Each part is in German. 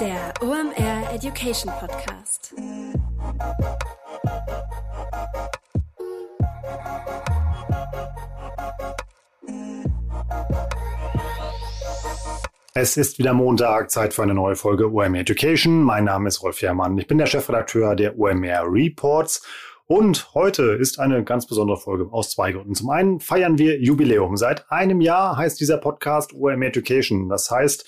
Der OMR Education Podcast. Es ist wieder Montag, Zeit für eine neue Folge OMR Education. Mein Name ist Rolf Herrmann. Ich bin der Chefredakteur der OMR Reports und heute ist eine ganz besondere Folge aus zwei Gründen. Zum einen feiern wir Jubiläum. Seit einem Jahr heißt dieser Podcast OM Education. Das heißt,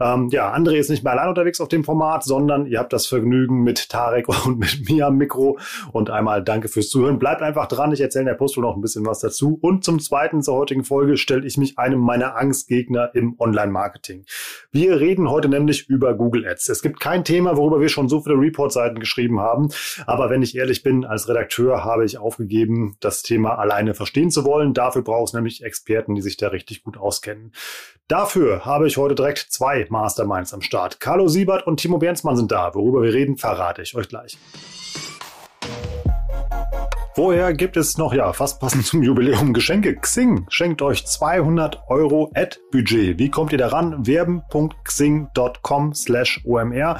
ähm, ja, André ist nicht mehr allein unterwegs auf dem Format, sondern ihr habt das Vergnügen mit Tarek und mit mir am Mikro. Und einmal danke fürs Zuhören. Bleibt einfach dran. Ich erzähle in der Postel noch ein bisschen was dazu. Und zum zweiten zur heutigen Folge stelle ich mich einem meiner Angstgegner im Online-Marketing. Wir reden heute nämlich über Google Ads. Es gibt kein Thema, worüber wir schon so viele Report-Seiten geschrieben haben. Aber wenn ich ehrlich bin, als Redakteur habe ich aufgegeben, das Thema alleine verstehen zu wollen. Dafür braucht es nämlich Experten, die sich da richtig gut auskennen. Dafür habe ich heute direkt zwei Masterminds am Start. Carlo Siebert und Timo Bernsmann sind da. Worüber wir reden, verrate ich euch gleich. Vorher gibt es noch, ja, fast passend zum Jubiläum Geschenke. Xing schenkt euch 200 Euro Ad-Budget. Wie kommt ihr daran? Werben.xing.com slash OMR.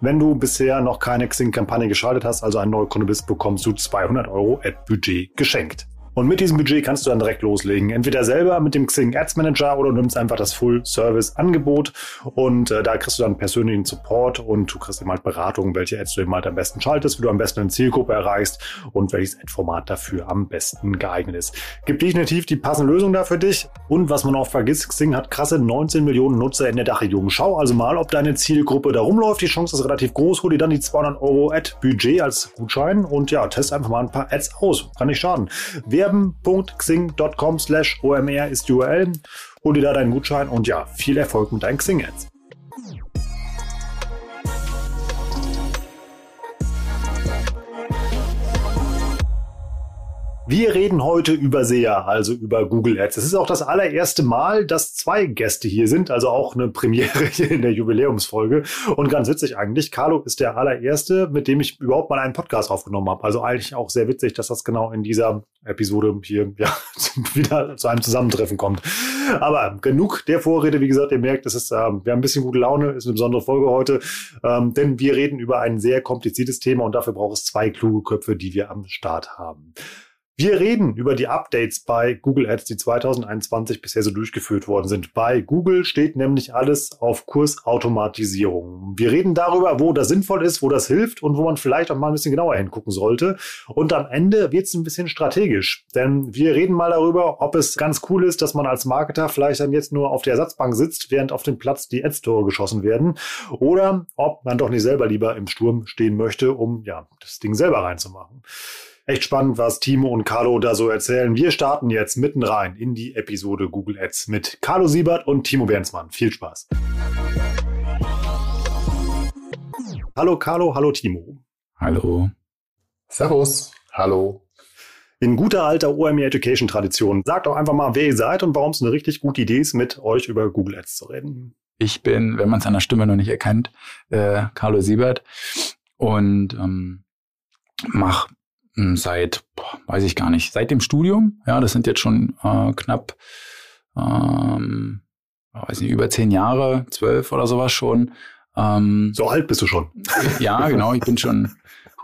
Wenn du bisher noch keine Xing-Kampagne geschaltet hast, also ein Neukunde bist, bekommst du 200 Euro Ad-Budget geschenkt. Und mit diesem Budget kannst du dann direkt loslegen. Entweder selber mit dem Xing Ads Manager oder du nimmst einfach das Full Service Angebot und äh, da kriegst du dann persönlichen Support und du kriegst eben halt Beratung, welche Ads du eben halt am besten schaltest, wie du am besten eine Zielgruppe erreichst und welches Ad-Format dafür am besten geeignet ist. Gibt definitiv die passende Lösung da für dich. Und was man auch vergisst, Xing hat krasse 19 Millionen Nutzer in der Dachregion. Schau also mal, ob deine Zielgruppe da rumläuft. Die Chance ist relativ groß. Hol dir dann die 200 Euro Ad-Budget als Gutschein und ja, test einfach mal ein paar Ads aus. Kann nicht schaden. Wer werben.xing.com slash OMR ist die URL. Hol dir da deinen Gutschein und ja, viel Erfolg mit deinen Xing-Ads. Wir reden heute über SEA, also über Google Ads. Es ist auch das allererste Mal, dass zwei Gäste hier sind, also auch eine Premiere hier in der Jubiläumsfolge. Und ganz witzig eigentlich, Carlo ist der allererste, mit dem ich überhaupt mal einen Podcast aufgenommen habe. Also eigentlich auch sehr witzig, dass das genau in dieser Episode hier ja, wieder zu einem Zusammentreffen kommt. Aber genug der Vorrede, wie gesagt, ihr merkt, es ist, äh, wir haben ein bisschen gute Laune, ist eine besondere Folge heute, ähm, denn wir reden über ein sehr kompliziertes Thema und dafür braucht es zwei kluge Köpfe, die wir am Start haben. Wir reden über die Updates bei Google Ads, die 2021 bisher so durchgeführt worden sind. Bei Google steht nämlich alles auf Kursautomatisierung. Wir reden darüber, wo das sinnvoll ist, wo das hilft und wo man vielleicht auch mal ein bisschen genauer hingucken sollte. Und am Ende wird es ein bisschen strategisch, denn wir reden mal darüber, ob es ganz cool ist, dass man als Marketer vielleicht dann jetzt nur auf der Ersatzbank sitzt, während auf dem Platz die Ads-Tore geschossen werden, oder ob man doch nicht selber lieber im Sturm stehen möchte, um ja das Ding selber reinzumachen. Echt spannend, was Timo und Carlo da so erzählen. Wir starten jetzt mitten rein in die Episode Google Ads mit Carlo Siebert und Timo Bernsmann. Viel Spaß. Hallo Carlo, hallo Timo. Hallo. Servus. Hallo. In guter alter OME Education Tradition. Sagt doch einfach mal, wer ihr seid und warum es eine richtig gute Idee ist, mit euch über Google Ads zu reden. Ich bin, wenn man es an der Stimme noch nicht erkennt, äh, Carlo Siebert und ähm, mache seit, weiß ich gar nicht, seit dem Studium. Ja, das sind jetzt schon äh, knapp, ähm, weiß nicht, über zehn Jahre, zwölf oder sowas schon. Ähm, so alt bist du schon. Ja, genau, ich bin schon,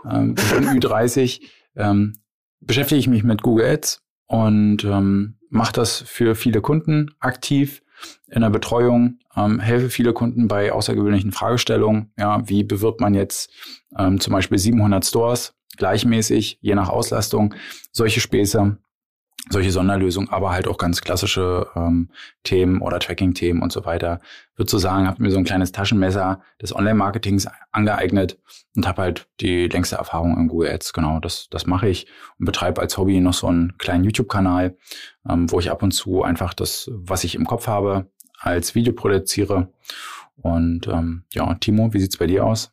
ähm, bin schon Ü30. Ähm, beschäftige ich mich mit Google Ads und ähm, mache das für viele Kunden aktiv in der Betreuung, ähm, helfe viele Kunden bei außergewöhnlichen Fragestellungen. Ja, wie bewirbt man jetzt ähm, zum Beispiel 700 Stores gleichmäßig, je nach Auslastung, solche Späße, solche Sonderlösungen, aber halt auch ganz klassische ähm, Themen oder Tracking-Themen und so weiter. Würde so sagen, habe mir so ein kleines Taschenmesser des Online-Marketings angeeignet und habe halt die längste Erfahrung in Google Ads. Genau, das, das mache ich und betreibe als Hobby noch so einen kleinen YouTube-Kanal, ähm, wo ich ab und zu einfach das, was ich im Kopf habe, als Video produziere. Und ähm, ja, Timo, wie sieht's bei dir aus?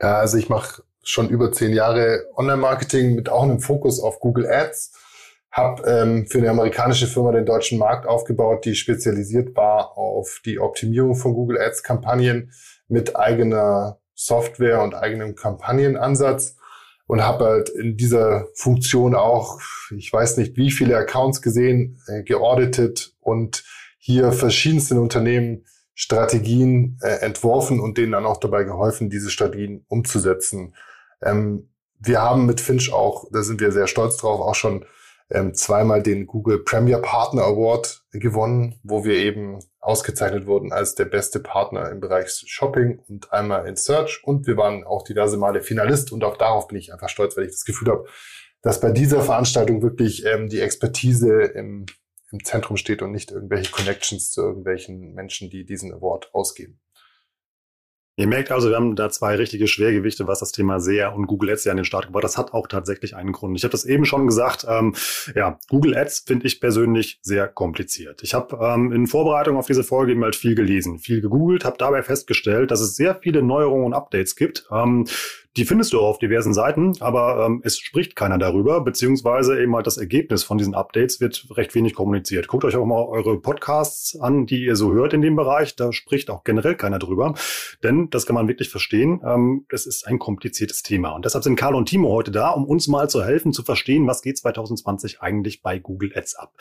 Ja, also ich mache schon über zehn Jahre Online-Marketing mit auch einem Fokus auf Google Ads. Habe ähm, für eine amerikanische Firma den deutschen Markt aufgebaut, die spezialisiert war auf die Optimierung von Google Ads-Kampagnen mit eigener Software und eigenem Kampagnenansatz und habe halt in dieser Funktion auch, ich weiß nicht wie viele Accounts gesehen, äh, geauditet und hier verschiedensten Unternehmen Strategien äh, entworfen und denen dann auch dabei geholfen, diese Strategien umzusetzen. Ähm, wir haben mit Finch auch, da sind wir sehr stolz drauf, auch schon ähm, zweimal den Google Premier Partner Award gewonnen, wo wir eben ausgezeichnet wurden als der beste Partner im Bereich Shopping und einmal in Search. Und wir waren auch diverse Male Finalist und auch darauf bin ich einfach stolz, weil ich das Gefühl habe, dass bei dieser Veranstaltung wirklich ähm, die Expertise im, im Zentrum steht und nicht irgendwelche Connections zu irgendwelchen Menschen, die diesen Award ausgeben. Ihr merkt also, wir haben da zwei richtige Schwergewichte, was das Thema SEA und Google Ads ja an den Start gebracht. Das hat auch tatsächlich einen Grund. Ich habe das eben schon gesagt. Ähm, ja, Google Ads finde ich persönlich sehr kompliziert. Ich habe ähm, in Vorbereitung auf diese Folge eben halt viel gelesen, viel gegoogelt, habe dabei festgestellt, dass es sehr viele Neuerungen und Updates gibt, ähm, die findest du auf diversen Seiten, aber ähm, es spricht keiner darüber, beziehungsweise eben halt das Ergebnis von diesen Updates wird recht wenig kommuniziert. Guckt euch auch mal eure Podcasts an, die ihr so hört in dem Bereich. Da spricht auch generell keiner drüber. Denn, das kann man wirklich verstehen, ähm, das ist ein kompliziertes Thema. Und deshalb sind Carl und Timo heute da, um uns mal zu helfen, zu verstehen, was geht 2020 eigentlich bei Google Ads ab.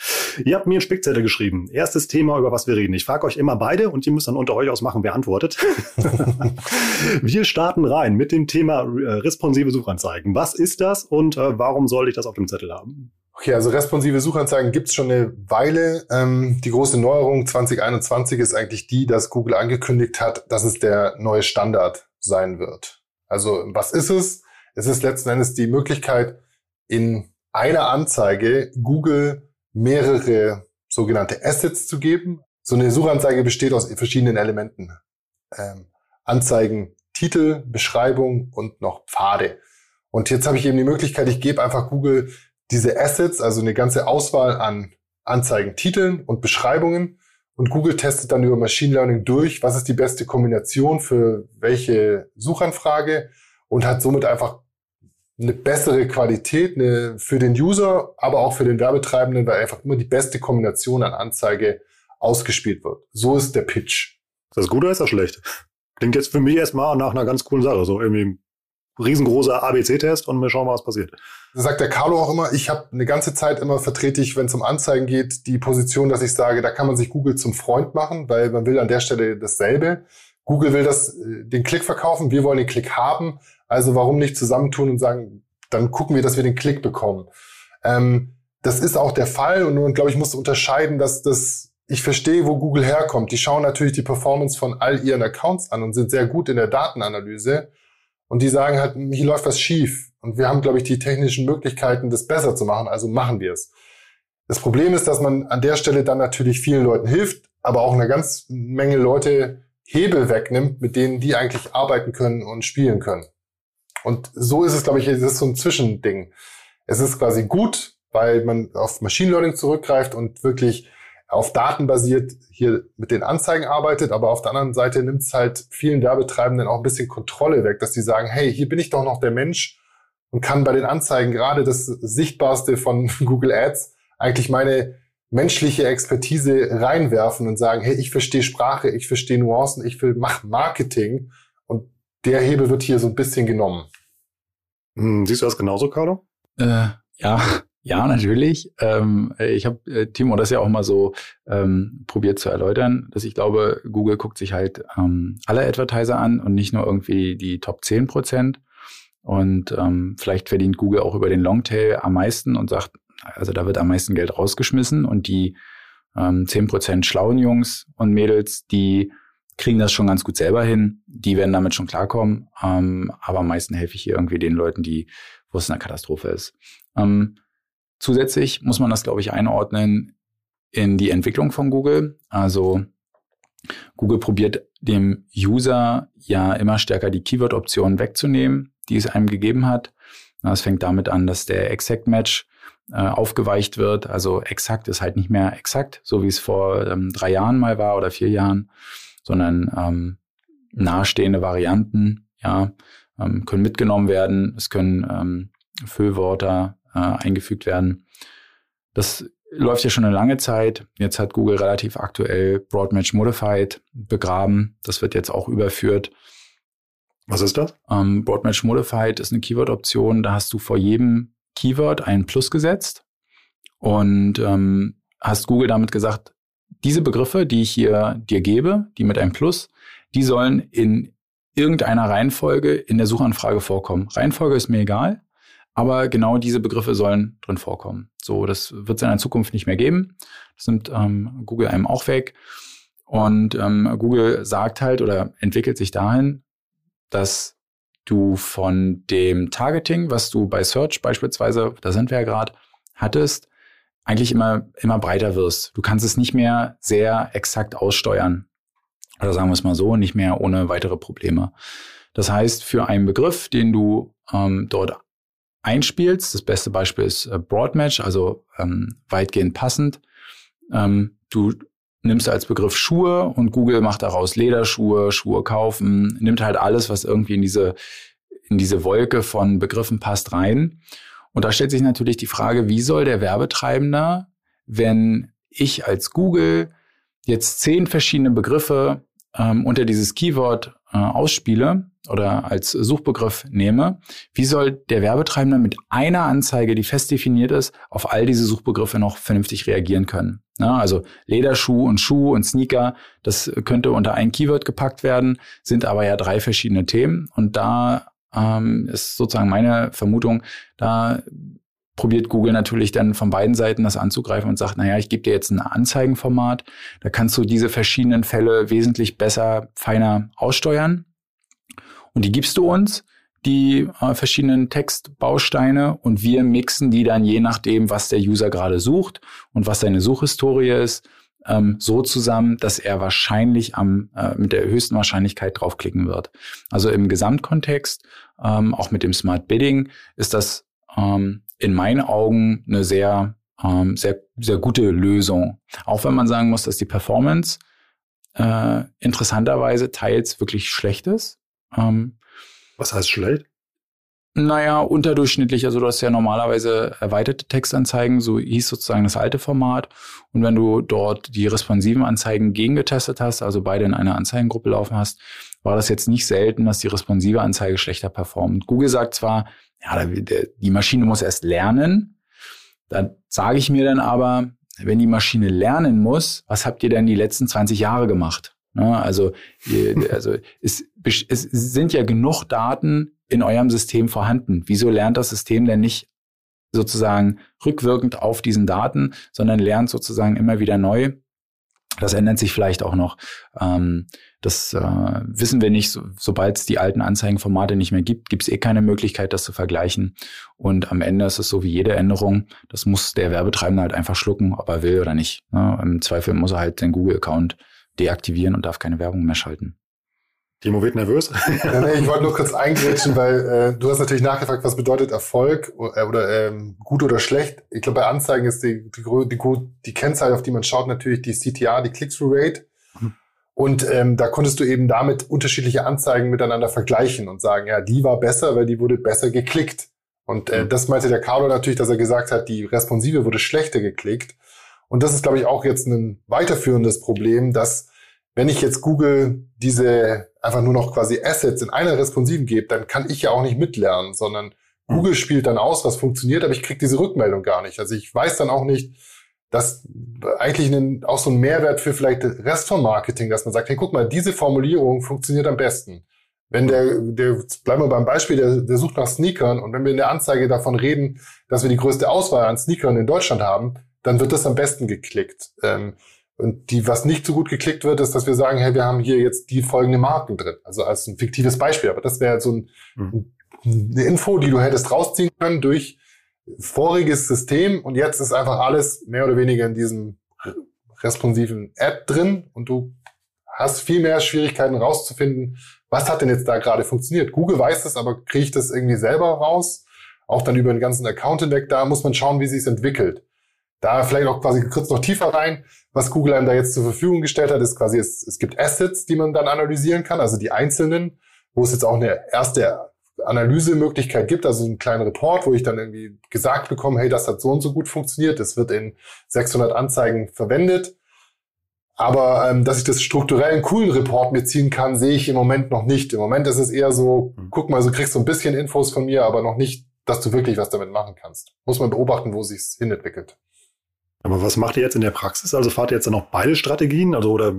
Ihr habt mir einen Spickzettel geschrieben. Erstes Thema, über was wir reden. Ich frage euch immer beide und ihr müsst dann unter euch ausmachen, wer antwortet. wir starten rein mit dem Thema responsive Suchanzeigen. Was ist das und äh, warum sollte ich das auf dem Zettel haben? Okay, also responsive Suchanzeigen gibt's schon eine Weile. Ähm, die große Neuerung 2021 ist eigentlich die, dass Google angekündigt hat, dass es der neue Standard sein wird. Also was ist es? Es ist letzten Endes die Möglichkeit, in einer Anzeige Google mehrere sogenannte Assets zu geben. So eine Suchanzeige besteht aus verschiedenen Elementen. Ähm, Anzeigen, Titel, Beschreibung und noch Pfade. Und jetzt habe ich eben die Möglichkeit, ich gebe einfach Google diese Assets, also eine ganze Auswahl an Anzeigen, Titeln und Beschreibungen. Und Google testet dann über Machine Learning durch, was ist die beste Kombination für welche Suchanfrage und hat somit einfach eine bessere Qualität eine, für den User, aber auch für den Werbetreibenden, weil einfach immer die beste Kombination an Anzeige ausgespielt wird. So ist der Pitch. Ist das gut oder ist das schlecht? Klingt jetzt für mich erstmal nach einer ganz coolen Sache. So irgendwie riesengroßer ABC-Test und wir schauen mal, was passiert. Sagt der Carlo auch immer, ich habe eine ganze Zeit immer vertrete ich, wenn es um Anzeigen geht, die Position, dass ich sage, da kann man sich Google zum Freund machen, weil man will an der Stelle dasselbe. Google will das, äh, den Klick verkaufen, wir wollen den Klick haben. Also warum nicht zusammentun und sagen, dann gucken wir, dass wir den Klick bekommen. Ähm, das ist auch der Fall und, und glaube ich, muss unterscheiden, dass das ich verstehe, wo Google herkommt. Die schauen natürlich die Performance von all ihren Accounts an und sind sehr gut in der Datenanalyse. Und die sagen halt, hier läuft was schief. Und wir haben, glaube ich, die technischen Möglichkeiten, das besser zu machen. Also machen wir es. Das Problem ist, dass man an der Stelle dann natürlich vielen Leuten hilft, aber auch eine ganz Menge Leute Hebel wegnimmt, mit denen die eigentlich arbeiten können und spielen können. Und so ist es, glaube ich, es ist so ein Zwischending. Es ist quasi gut, weil man auf Machine Learning zurückgreift und wirklich auf Daten basiert hier mit den Anzeigen arbeitet, aber auf der anderen Seite nimmt es halt vielen Werbetreibenden auch ein bisschen Kontrolle weg, dass sie sagen, hey, hier bin ich doch noch der Mensch und kann bei den Anzeigen gerade das Sichtbarste von Google Ads eigentlich meine menschliche Expertise reinwerfen und sagen, hey, ich verstehe Sprache, ich verstehe Nuancen, ich will mach Marketing und der Hebel wird hier so ein bisschen genommen. Hm, siehst du das genauso, Carlo? Äh, ja, ja, natürlich. Ähm, ich habe äh, Timo das ja auch mal so ähm, probiert zu erläutern, dass ich glaube, Google guckt sich halt ähm, alle Advertiser an und nicht nur irgendwie die Top 10 Prozent. Und ähm, vielleicht verdient Google auch über den Longtail am meisten und sagt, also da wird am meisten Geld rausgeschmissen und die ähm, 10 Prozent schlauen Jungs und Mädels, die kriegen das schon ganz gut selber hin. Die werden damit schon klarkommen. Ähm, aber am meisten helfe ich hier irgendwie den Leuten, die, wo es eine Katastrophe ist. Ähm, Zusätzlich muss man das, glaube ich, einordnen in die Entwicklung von Google. Also Google probiert dem User ja immer stärker die Keyword-Optionen wegzunehmen, die es einem gegeben hat. Das fängt damit an, dass der Exact Match äh, aufgeweicht wird. Also exakt ist halt nicht mehr exakt, so wie es vor ähm, drei Jahren mal war oder vier Jahren, sondern ähm, nahestehende Varianten ja, ähm, können mitgenommen werden. Es können ähm, Füllwörter äh, eingefügt werden. Das läuft ja schon eine lange Zeit. Jetzt hat Google relativ aktuell Broadmatch Modified begraben. Das wird jetzt auch überführt. Was ist das? Ähm, Broadmatch Modified ist eine Keyword-Option. Da hast du vor jedem Keyword ein Plus gesetzt und ähm, hast Google damit gesagt, diese Begriffe, die ich hier dir gebe, die mit einem Plus, die sollen in irgendeiner Reihenfolge in der Suchanfrage vorkommen. Reihenfolge ist mir egal, aber genau diese Begriffe sollen drin vorkommen. So, das wird es in der Zukunft nicht mehr geben. Das nimmt ähm, Google einem auch weg. Und ähm, Google sagt halt oder entwickelt sich dahin, dass du von dem Targeting, was du bei Search beispielsweise, da sind wir ja gerade, hattest, eigentlich immer, immer breiter wirst. Du kannst es nicht mehr sehr exakt aussteuern. Oder sagen wir es mal so, nicht mehr ohne weitere Probleme. Das heißt, für einen Begriff, den du ähm, dort einspielst, das beste Beispiel ist äh, Broadmatch, also ähm, weitgehend passend, ähm, du nimmst als Begriff Schuhe und Google macht daraus Lederschuhe, Schuhe kaufen, nimmt halt alles, was irgendwie in diese, in diese Wolke von Begriffen passt rein. Und da stellt sich natürlich die Frage, wie soll der Werbetreibender, wenn ich als Google jetzt zehn verschiedene Begriffe ähm, unter dieses Keyword äh, ausspiele oder als Suchbegriff nehme, wie soll der Werbetreibende mit einer Anzeige, die fest definiert ist, auf all diese Suchbegriffe noch vernünftig reagieren können? Ja, also Lederschuh und Schuh und Sneaker, das könnte unter ein Keyword gepackt werden, sind aber ja drei verschiedene Themen. Und da ähm, ist sozusagen meine Vermutung, da probiert Google natürlich dann von beiden Seiten das anzugreifen und sagt, naja, ich gebe dir jetzt ein Anzeigenformat, da kannst du diese verschiedenen Fälle wesentlich besser, feiner aussteuern. Und die gibst du uns, die äh, verschiedenen Textbausteine, und wir mixen die dann je nachdem, was der User gerade sucht und was seine Suchhistorie ist, ähm, so zusammen, dass er wahrscheinlich am, äh, mit der höchsten Wahrscheinlichkeit draufklicken wird. Also im Gesamtkontext, ähm, auch mit dem Smart Bidding, ist das ähm, in meinen Augen eine sehr, ähm, sehr, sehr gute Lösung. Auch wenn man sagen muss, dass die Performance äh, interessanterweise teils wirklich schlecht ist. Ähm, Was heißt schlecht? Naja, unterdurchschnittlich. Also du hast ja normalerweise erweiterte Textanzeigen, so hieß sozusagen das alte Format. Und wenn du dort die responsiven Anzeigen gegengetestet hast, also beide in einer Anzeigengruppe laufen hast, war das jetzt nicht selten, dass die responsive Anzeige schlechter performt. Google sagt zwar, ja, die Maschine muss erst lernen. Da sage ich mir dann aber, wenn die Maschine lernen muss, was habt ihr denn die letzten 20 Jahre gemacht? Also, also es, es sind ja genug Daten in eurem System vorhanden. Wieso lernt das System denn nicht sozusagen rückwirkend auf diesen Daten, sondern lernt sozusagen immer wieder neu? Das ändert sich vielleicht auch noch. Ähm, das äh, wissen wir nicht. So, Sobald es die alten Anzeigenformate nicht mehr gibt, gibt es eh keine Möglichkeit, das zu vergleichen. Und am Ende ist es so wie jede Änderung. Das muss der Werbetreibende halt einfach schlucken, ob er will oder nicht. Ne? Im Zweifel muss er halt den Google-Account deaktivieren und darf keine Werbung mehr schalten. Timo wird nervös. ja, nee, ich wollte nur kurz eingrätschen, weil äh, du hast natürlich nachgefragt, was bedeutet Erfolg oder, äh, oder ähm, gut oder schlecht. Ich glaube, bei Anzeigen ist die, die, die, die Kennzahl, auf die man schaut, natürlich die CTA, die Click-Through-Rate. Mhm. Und ähm, da konntest du eben damit unterschiedliche Anzeigen miteinander vergleichen und sagen, ja, die war besser, weil die wurde besser geklickt. Und äh, mhm. das meinte der Carlo natürlich, dass er gesagt hat, die Responsive wurde schlechter geklickt. Und das ist, glaube ich, auch jetzt ein weiterführendes Problem, dass wenn ich jetzt Google diese einfach nur noch quasi Assets in einer Responsiven gebe, dann kann ich ja auch nicht mitlernen, sondern mhm. Google spielt dann aus, was funktioniert, aber ich kriege diese Rückmeldung gar nicht. Also ich weiß dann auch nicht, dass eigentlich einen, auch so ein Mehrwert für vielleicht Rest vom Marketing, dass man sagt, hey, guck mal, diese Formulierung funktioniert am besten. Wenn der, der bleiben wir beim Beispiel, der, der sucht nach Sneakern und wenn wir in der Anzeige davon reden, dass wir die größte Auswahl an Sneakern in Deutschland haben, dann wird das am besten geklickt. Ähm, und die, was nicht so gut geklickt wird, ist, dass wir sagen, hey, wir haben hier jetzt die folgende Marken drin. Also als ein fiktives Beispiel. Aber das wäre so ein, mhm. eine Info, die du hättest rausziehen können durch voriges System. Und jetzt ist einfach alles mehr oder weniger in diesem responsiven App drin. Und du hast viel mehr Schwierigkeiten rauszufinden, was hat denn jetzt da gerade funktioniert. Google weiß das, aber kriege ich das irgendwie selber raus? Auch dann über den ganzen Account hinweg. Da muss man schauen, wie sich es entwickelt. Da vielleicht auch quasi kurz noch tiefer rein. Was Google einem da jetzt zur Verfügung gestellt hat, ist quasi, es, es gibt Assets, die man dann analysieren kann, also die einzelnen, wo es jetzt auch eine erste Analysemöglichkeit gibt, also einen kleinen Report, wo ich dann irgendwie gesagt bekomme, hey, das hat so und so gut funktioniert, das wird in 600 Anzeigen verwendet. Aber ähm, dass ich das strukturell einen coolen Report mir ziehen kann, sehe ich im Moment noch nicht. Im Moment ist es eher so, hm. guck mal, du kriegst so ein bisschen Infos von mir, aber noch nicht, dass du wirklich was damit machen kannst. Muss man beobachten, wo sich's hinentwickelt. Aber was macht ihr jetzt in der Praxis? Also fahrt ihr jetzt dann noch beide Strategien? Also oder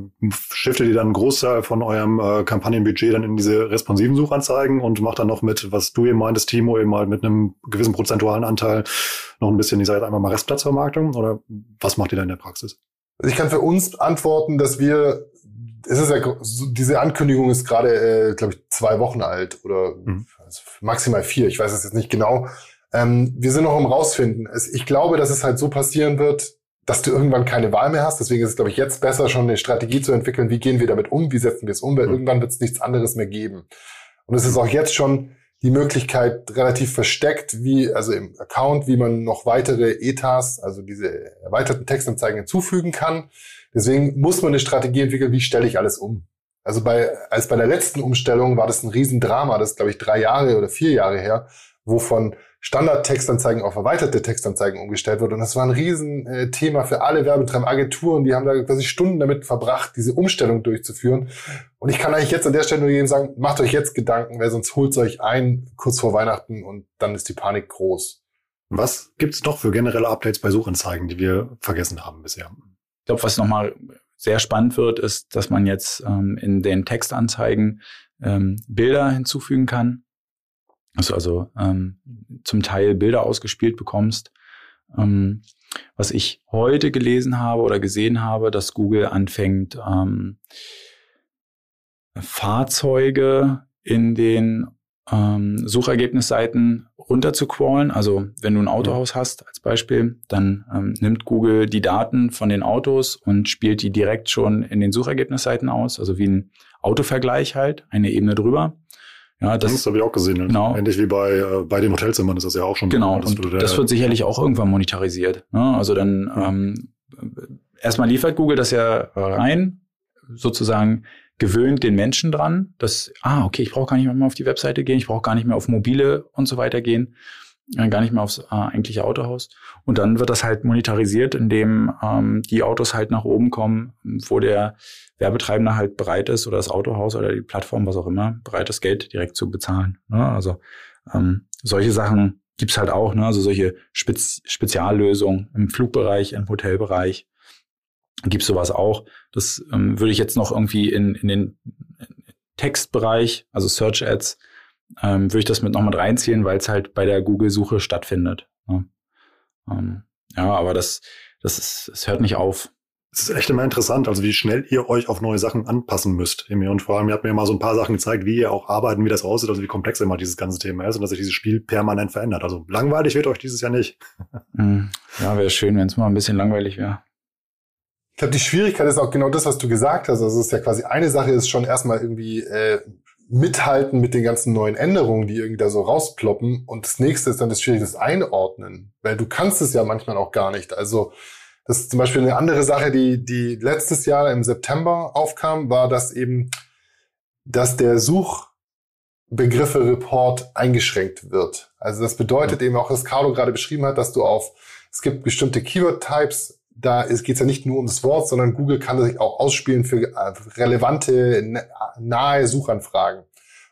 shiftet ihr dann einen Großteil von eurem äh, Kampagnenbudget dann in diese responsiven Suchanzeigen und macht dann noch mit, was du eben meintest, Timo, eben mal mit einem gewissen prozentualen Anteil noch ein bisschen, ich sage jetzt einfach mal Restplatzvermarktung? Oder was macht ihr da in der Praxis? Also ich kann für uns antworten, dass wir, es ist ja, diese Ankündigung ist gerade, äh, glaube ich, zwei Wochen alt oder mhm. also maximal vier, ich weiß es jetzt nicht genau. Ähm, wir sind noch im Rausfinden. Ich glaube, dass es halt so passieren wird, dass du irgendwann keine Wahl mehr hast. Deswegen ist es, glaube ich, jetzt besser, schon eine Strategie zu entwickeln. Wie gehen wir damit um? Wie setzen wir es um? Weil mhm. irgendwann wird es nichts anderes mehr geben. Und es ist auch jetzt schon die Möglichkeit relativ versteckt, wie, also im Account, wie man noch weitere ETAs, also diese erweiterten Textanzeigen hinzufügen kann. Deswegen muss man eine Strategie entwickeln, wie stelle ich alles um. Also bei, als bei der letzten Umstellung war das ein Riesendrama, das ist, glaube ich, drei Jahre oder vier Jahre her, wovon Standard-Textanzeigen auf erweiterte Textanzeigen umgestellt wird. Und das war ein Riesenthema für alle Werbetreibenden, Agenturen, die haben da quasi Stunden damit verbracht, diese Umstellung durchzuführen. Und ich kann eigentlich jetzt an der Stelle nur jedem sagen, macht euch jetzt Gedanken, weil sonst holt es euch ein kurz vor Weihnachten und dann ist die Panik groß. Was gibt's noch für generelle Updates bei Suchanzeigen, die wir vergessen haben bisher? Ich glaube, was nochmal sehr spannend wird, ist, dass man jetzt ähm, in den Textanzeigen ähm, Bilder hinzufügen kann dass du also ähm, zum Teil Bilder ausgespielt bekommst. Ähm, was ich heute gelesen habe oder gesehen habe, dass Google anfängt, ähm, Fahrzeuge in den ähm, Suchergebnisseiten runterzucrawlen. Also wenn du ein Autohaus hast als Beispiel, dann ähm, nimmt Google die Daten von den Autos und spielt die direkt schon in den Suchergebnisseiten aus, also wie ein Autovergleich halt, eine Ebene drüber. Ja, das, das habe ich auch gesehen. Genau. Ähnlich wie bei, äh, bei den Hotelzimmern ist das ja auch schon. Genau, das, und das wird sicherlich auch irgendwann monetarisiert. Ne? Also dann ähm, erstmal liefert Google das ja rein, sozusagen gewöhnt den Menschen dran, dass, ah, okay, ich brauche gar nicht mehr auf die Webseite gehen, ich brauche gar nicht mehr auf mobile und so weiter gehen, äh, gar nicht mehr aufs äh, eigentliche Autohaus. Und dann wird das halt monetarisiert, indem ähm, die Autos halt nach oben kommen, wo der Werbetreibender halt bereit ist oder das Autohaus oder die Plattform, was auch immer, bereit ist, Geld direkt zu bezahlen. Ne? Also ähm, solche Sachen gibt's halt auch, ne? also solche Spez Speziallösungen im Flugbereich, im Hotelbereich gibt's sowas auch. Das ähm, würde ich jetzt noch irgendwie in, in den Textbereich, also Search Ads, ähm, würde ich das mit noch mit reinziehen, weil es halt bei der Google-Suche stattfindet. Ne? Ähm, ja, aber das, das, ist, das hört nicht auf. Es ist echt immer interessant, also wie schnell ihr euch auf neue Sachen anpassen müsst. Und vor allem, ihr habt mir mal so ein paar Sachen gezeigt, wie ihr auch arbeiten, wie das aussieht, also wie komplex immer dieses ganze Thema ist und dass sich dieses Spiel permanent verändert. Also langweilig wird euch dieses Jahr nicht. Hm. Ja, wäre schön, wenn es mal ein bisschen langweilig wäre. Ich glaube, die Schwierigkeit ist auch genau das, was du gesagt hast. Also es ist ja quasi eine Sache, ist schon erstmal irgendwie äh, mithalten mit den ganzen neuen Änderungen, die irgendwie da so rausploppen. Und das nächste ist dann das Schwierige, Einordnen. Weil du kannst es ja manchmal auch gar nicht. Also das ist zum Beispiel eine andere Sache, die, die letztes Jahr im September aufkam, war, dass eben, dass der Suchbegriffe-Report eingeschränkt wird. Also das bedeutet eben auch, was Carlo gerade beschrieben hat, dass du auf, es gibt bestimmte Keyword-Types, da geht es ja nicht nur um das Wort, sondern Google kann sich auch ausspielen für äh, relevante, nahe Suchanfragen.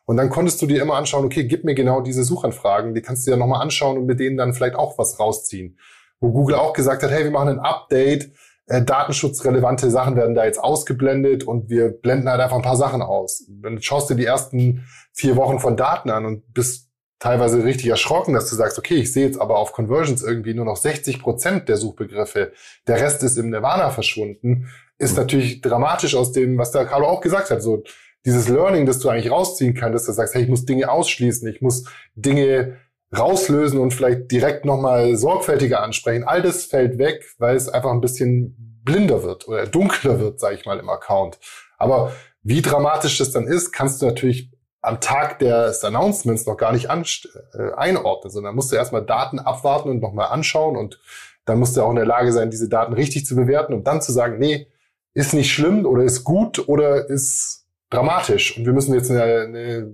Und dann konntest du dir immer anschauen, okay, gib mir genau diese Suchanfragen, die kannst du dir nochmal anschauen und mit denen dann vielleicht auch was rausziehen wo Google auch gesagt hat, hey, wir machen ein Update, äh, datenschutzrelevante Sachen werden da jetzt ausgeblendet und wir blenden halt einfach ein paar Sachen aus. Dann schaust du die ersten vier Wochen von Daten an und bist teilweise richtig erschrocken, dass du sagst, okay, ich sehe jetzt aber auf Conversions irgendwie nur noch 60 Prozent der Suchbegriffe, der Rest ist im Nirvana verschwunden, ist mhm. natürlich dramatisch aus dem, was der Carlo auch gesagt hat, so dieses Learning, das du eigentlich rausziehen kannst, dass du sagst, hey, ich muss Dinge ausschließen, ich muss Dinge rauslösen und vielleicht direkt nochmal sorgfältiger ansprechen. All das fällt weg, weil es einfach ein bisschen blinder wird oder dunkler wird, sage ich mal, im Account. Aber wie dramatisch das dann ist, kannst du natürlich am Tag des Announcements noch gar nicht äh, einordnen, sondern musst du erstmal Daten abwarten und nochmal anschauen und dann musst du auch in der Lage sein, diese Daten richtig zu bewerten und dann zu sagen, nee, ist nicht schlimm oder ist gut oder ist dramatisch und wir müssen jetzt eine, eine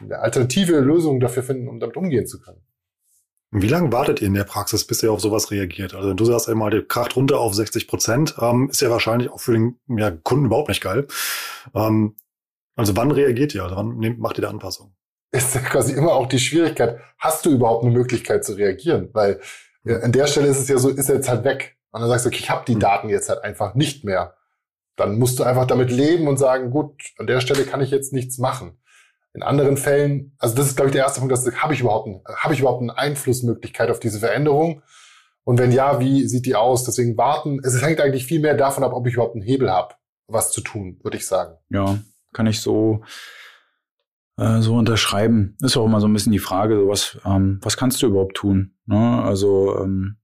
eine alternative Lösung dafür finden, um damit umgehen zu können. Wie lange wartet ihr in der Praxis, bis ihr auf sowas reagiert? Also wenn du sagst einmal, der kracht runter auf 60 Prozent, ähm, ist ja wahrscheinlich auch für den ja, Kunden überhaupt nicht geil. Ähm, also wann reagiert ihr? Also wann nehmt, macht ihr da Anpassung? Ist ja quasi immer auch die Schwierigkeit, hast du überhaupt eine Möglichkeit zu reagieren? Weil ja, an der Stelle ist es ja so, ist er jetzt halt weg. Und dann sagst du, okay, ich habe die hm. Daten jetzt halt einfach nicht mehr. Dann musst du einfach damit leben und sagen, gut, an der Stelle kann ich jetzt nichts machen. In anderen Fällen, also das ist, glaube ich, der erste Punkt, dass habe ich überhaupt, habe ich überhaupt eine Einflussmöglichkeit auf diese Veränderung? Und wenn ja, wie sieht die aus? Deswegen warten. Es hängt eigentlich viel mehr davon ab, ob ich überhaupt einen Hebel habe, was zu tun, würde ich sagen. Ja, kann ich so äh, so unterschreiben. Ist auch immer so ein bisschen die Frage, so was, ähm, was kannst du überhaupt tun? Ne? Also ähm,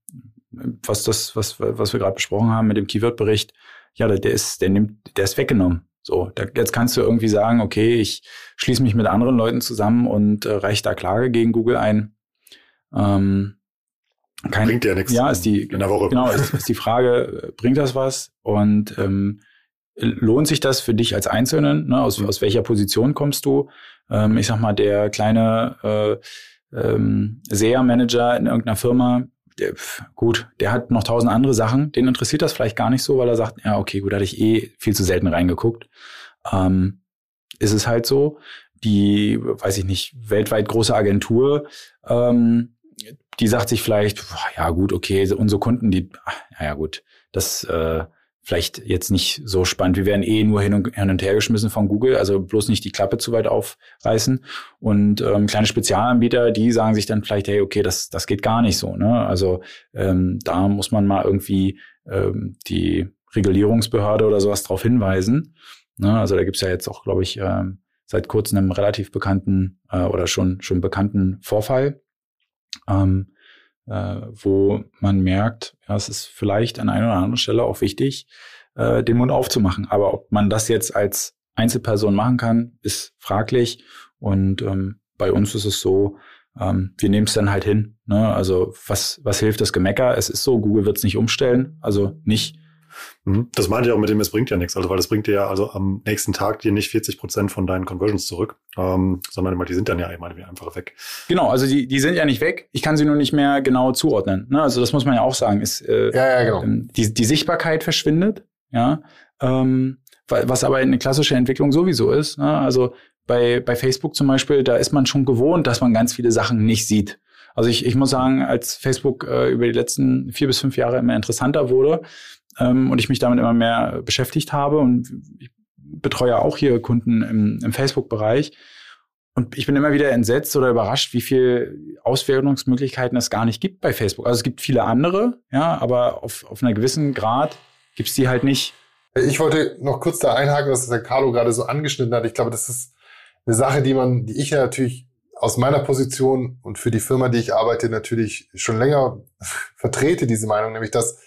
was das, was, was wir gerade besprochen haben mit dem Keyword-Bericht, ja, der ist, der nimmt, der ist weggenommen. So, da, jetzt kannst du irgendwie sagen, okay, ich schließe mich mit anderen Leuten zusammen und äh, reiche da Klage gegen Google ein. Ähm, kein, bringt ja nichts. Ja, ist die, in der Woche. Genau, ist, ist die Frage, bringt das was? Und ähm, lohnt sich das für dich als Einzelnen? Ne? Aus, mhm. aus welcher Position kommst du? Ähm, ich sag mal, der kleine äh, ähm, SEA-Manager in irgendeiner Firma, der, gut, der hat noch tausend andere Sachen, den interessiert das vielleicht gar nicht so, weil er sagt, ja, okay, gut, da hatte ich eh viel zu selten reingeguckt. Ähm, ist es halt so. Die, weiß ich nicht, weltweit große Agentur, ähm, die sagt sich vielleicht, ja gut, okay, unsere Kunden, die, ja, ja gut, das äh, vielleicht jetzt nicht so spannend. Wir werden eh nur hin und, hin und her geschmissen von Google, also bloß nicht die Klappe zu weit aufreißen. Und ähm, kleine Spezialanbieter, die sagen sich dann vielleicht, hey, okay, das, das geht gar nicht so. Ne? Also ähm, da muss man mal irgendwie ähm, die Regulierungsbehörde oder sowas darauf hinweisen. Ne? Also da gibt's ja jetzt auch, glaube ich, ähm, seit kurzem einen relativ bekannten äh, oder schon, schon bekannten Vorfall. Ähm, äh, wo man merkt, ja, es ist vielleicht an einer oder anderen Stelle auch wichtig, äh, den Mund aufzumachen. Aber ob man das jetzt als Einzelperson machen kann, ist fraglich. Und ähm, bei uns ist es so, ähm, wir nehmen es dann halt hin. Ne? Also was, was hilft das Gemecker? Es ist so, Google wird es nicht umstellen. Also nicht Mhm. Das meinte ich auch mit dem, es bringt ja nichts. Also, weil das bringt dir ja also am nächsten Tag dir nicht 40 Prozent von deinen Conversions zurück, ähm, sondern die sind dann ja einfach weg. Genau, also die, die sind ja nicht weg. Ich kann sie nur nicht mehr genau zuordnen. Ne? Also das muss man ja auch sagen. Ist, äh, ja, ja, genau. Ähm, die, die Sichtbarkeit verschwindet, ja. Ähm, was aber eine klassische Entwicklung sowieso ist. Ne? Also bei, bei Facebook zum Beispiel, da ist man schon gewohnt, dass man ganz viele Sachen nicht sieht. Also ich, ich muss sagen, als Facebook äh, über die letzten vier bis fünf Jahre immer interessanter wurde, ähm, und ich mich damit immer mehr beschäftigt habe und ich betreue auch hier Kunden im, im Facebook-Bereich. Und ich bin immer wieder entsetzt oder überrascht, wie viel Auswertungsmöglichkeiten es gar nicht gibt bei Facebook. Also es gibt viele andere, ja, aber auf, auf einer gewissen Grad gibt es die halt nicht. Ich wollte noch kurz da einhaken, was der Carlo gerade so angeschnitten hat. Ich glaube, das ist eine Sache, die man, die ich natürlich aus meiner Position und für die Firma, die ich arbeite, natürlich schon länger vertrete, diese Meinung, nämlich dass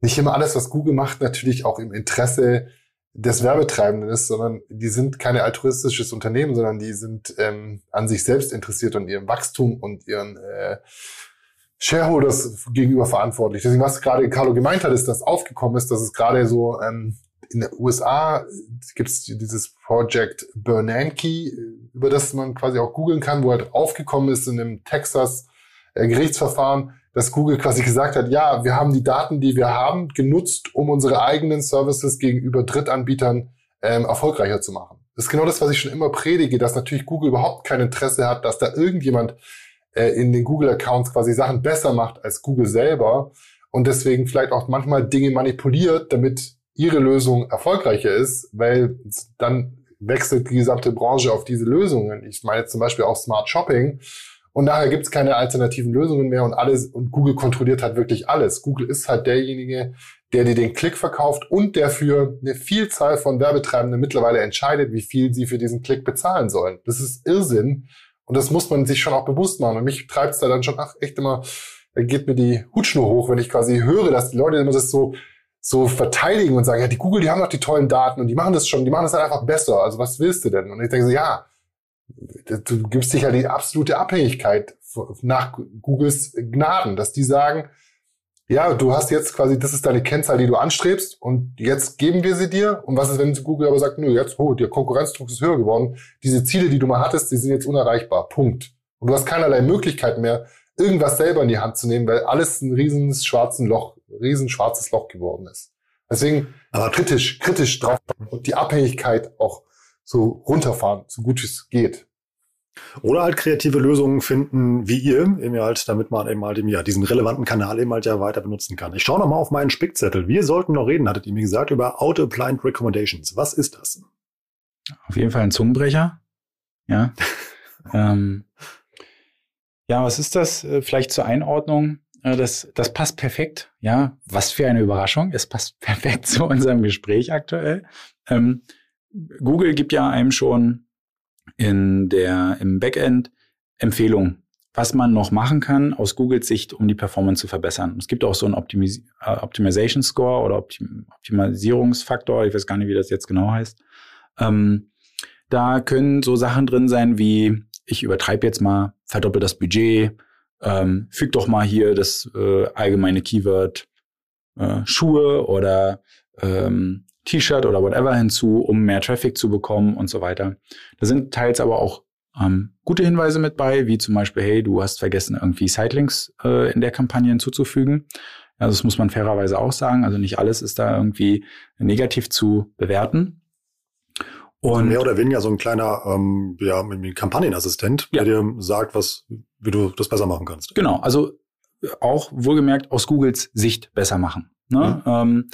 nicht immer alles, was Google macht, natürlich auch im Interesse des Werbetreibenden ist, sondern die sind keine altruistisches Unternehmen, sondern die sind ähm, an sich selbst interessiert und ihrem Wachstum und ihren äh, Shareholders gegenüber verantwortlich. Deswegen, was gerade Carlo gemeint hat, ist, dass aufgekommen ist, dass es gerade so ähm, in den USA gibt es dieses Project Bernanke, über das man quasi auch googeln kann, wo halt aufgekommen ist in einem Texas äh, Gerichtsverfahren, dass Google quasi gesagt hat, ja, wir haben die Daten, die wir haben, genutzt, um unsere eigenen Services gegenüber Drittanbietern ähm, erfolgreicher zu machen. Das ist genau das, was ich schon immer predige, dass natürlich Google überhaupt kein Interesse hat, dass da irgendjemand äh, in den Google-Accounts quasi Sachen besser macht als Google selber und deswegen vielleicht auch manchmal Dinge manipuliert, damit ihre Lösung erfolgreicher ist, weil dann wechselt die gesamte Branche auf diese Lösungen. Ich meine zum Beispiel auch Smart Shopping und nachher gibt es keine alternativen Lösungen mehr und alles und Google kontrolliert halt wirklich alles. Google ist halt derjenige, der dir den Klick verkauft und der für eine Vielzahl von Werbetreibenden mittlerweile entscheidet, wie viel sie für diesen Klick bezahlen sollen. Das ist Irrsinn und das muss man sich schon auch bewusst machen. Und mich treibt es da dann schon ach, echt immer, da geht mir die Hutschnur hoch, wenn ich quasi höre, dass die Leute immer das so so verteidigen und sagen, ja, die Google, die haben doch die tollen Daten und die machen das schon, die machen das halt einfach besser. Also was willst du denn? Und ich denke so, ja, du gibst dich ja die absolute Abhängigkeit nach Googles Gnaden, dass die sagen, ja, du hast jetzt quasi, das ist deine Kennzahl, die du anstrebst und jetzt geben wir sie dir. Und was ist, wenn Google aber sagt, nö, jetzt, oh, der Konkurrenzdruck ist höher geworden. Diese Ziele, die du mal hattest, die sind jetzt unerreichbar. Punkt. Und du hast keinerlei Möglichkeit mehr, irgendwas selber in die Hand zu nehmen, weil alles ein riesen schwarzen Loch, riesen schwarzes Loch geworden ist. Deswegen aber kritisch, kritisch drauf und die Abhängigkeit auch so runterfahren, so gut es geht. Oder halt kreative Lösungen finden, wie ihr, eben halt, damit man eben halt ja, diesen relevanten Kanal eben halt ja weiter benutzen kann. Ich schaue nochmal auf meinen Spickzettel. Wir sollten noch reden, hattet ihr mir gesagt, über Auto-Applied Recommendations. Was ist das? Auf jeden Fall ein Zungenbrecher. Ja. ähm, ja, was ist das? Äh, vielleicht zur Einordnung. Äh, das, das passt perfekt. Ja, was für eine Überraschung. Es passt perfekt zu unserem Gespräch aktuell. Ähm, Google gibt ja einem schon in der, im Backend Empfehlungen, was man noch machen kann aus Googles Sicht, um die Performance zu verbessern. Es gibt auch so einen Optimis äh, Optimization Score oder Optim Optimisierungsfaktor. Ich weiß gar nicht, wie das jetzt genau heißt. Ähm, da können so Sachen drin sein wie, ich übertreibe jetzt mal, verdoppel das Budget, ähm, füg doch mal hier das äh, allgemeine Keyword äh, Schuhe oder ähm, T-Shirt oder whatever hinzu, um mehr Traffic zu bekommen und so weiter. Da sind teils aber auch ähm, gute Hinweise mit bei, wie zum Beispiel, hey, du hast vergessen, irgendwie Sitelinks äh, in der Kampagne hinzuzufügen. Also das muss man fairerweise auch sagen. Also nicht alles ist da irgendwie negativ zu bewerten. Und also mehr oder weniger so ein kleiner ähm, ja, Kampagnenassistent, ja. der dir sagt, was, wie du das besser machen kannst. Genau, also auch wohlgemerkt aus Googles Sicht besser machen. Ne? Mhm. Ähm,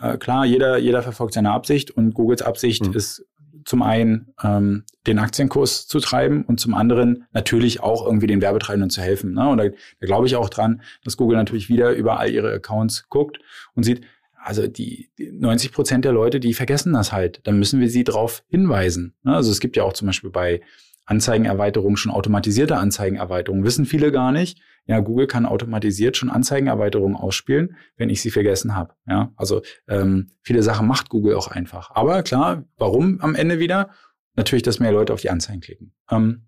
äh, klar, jeder, jeder verfolgt seine Absicht und Googles Absicht mhm. ist zum einen ähm, den Aktienkurs zu treiben und zum anderen natürlich auch irgendwie den Werbetreibenden zu helfen. Ne? Und da, da glaube ich auch dran, dass Google natürlich wieder über all ihre Accounts guckt und sieht, also die, die 90 Prozent der Leute, die vergessen das halt. Dann müssen wir sie darauf hinweisen. Ne? Also es gibt ja auch zum Beispiel bei Anzeigenerweiterungen schon automatisierte Anzeigenerweiterungen. Wissen viele gar nicht. Ja, Google kann automatisiert schon Anzeigenerweiterungen ausspielen, wenn ich sie vergessen habe. Ja, also ähm, viele Sachen macht Google auch einfach. Aber klar, warum am Ende wieder? Natürlich, dass mehr Leute auf die Anzeigen klicken. Ähm,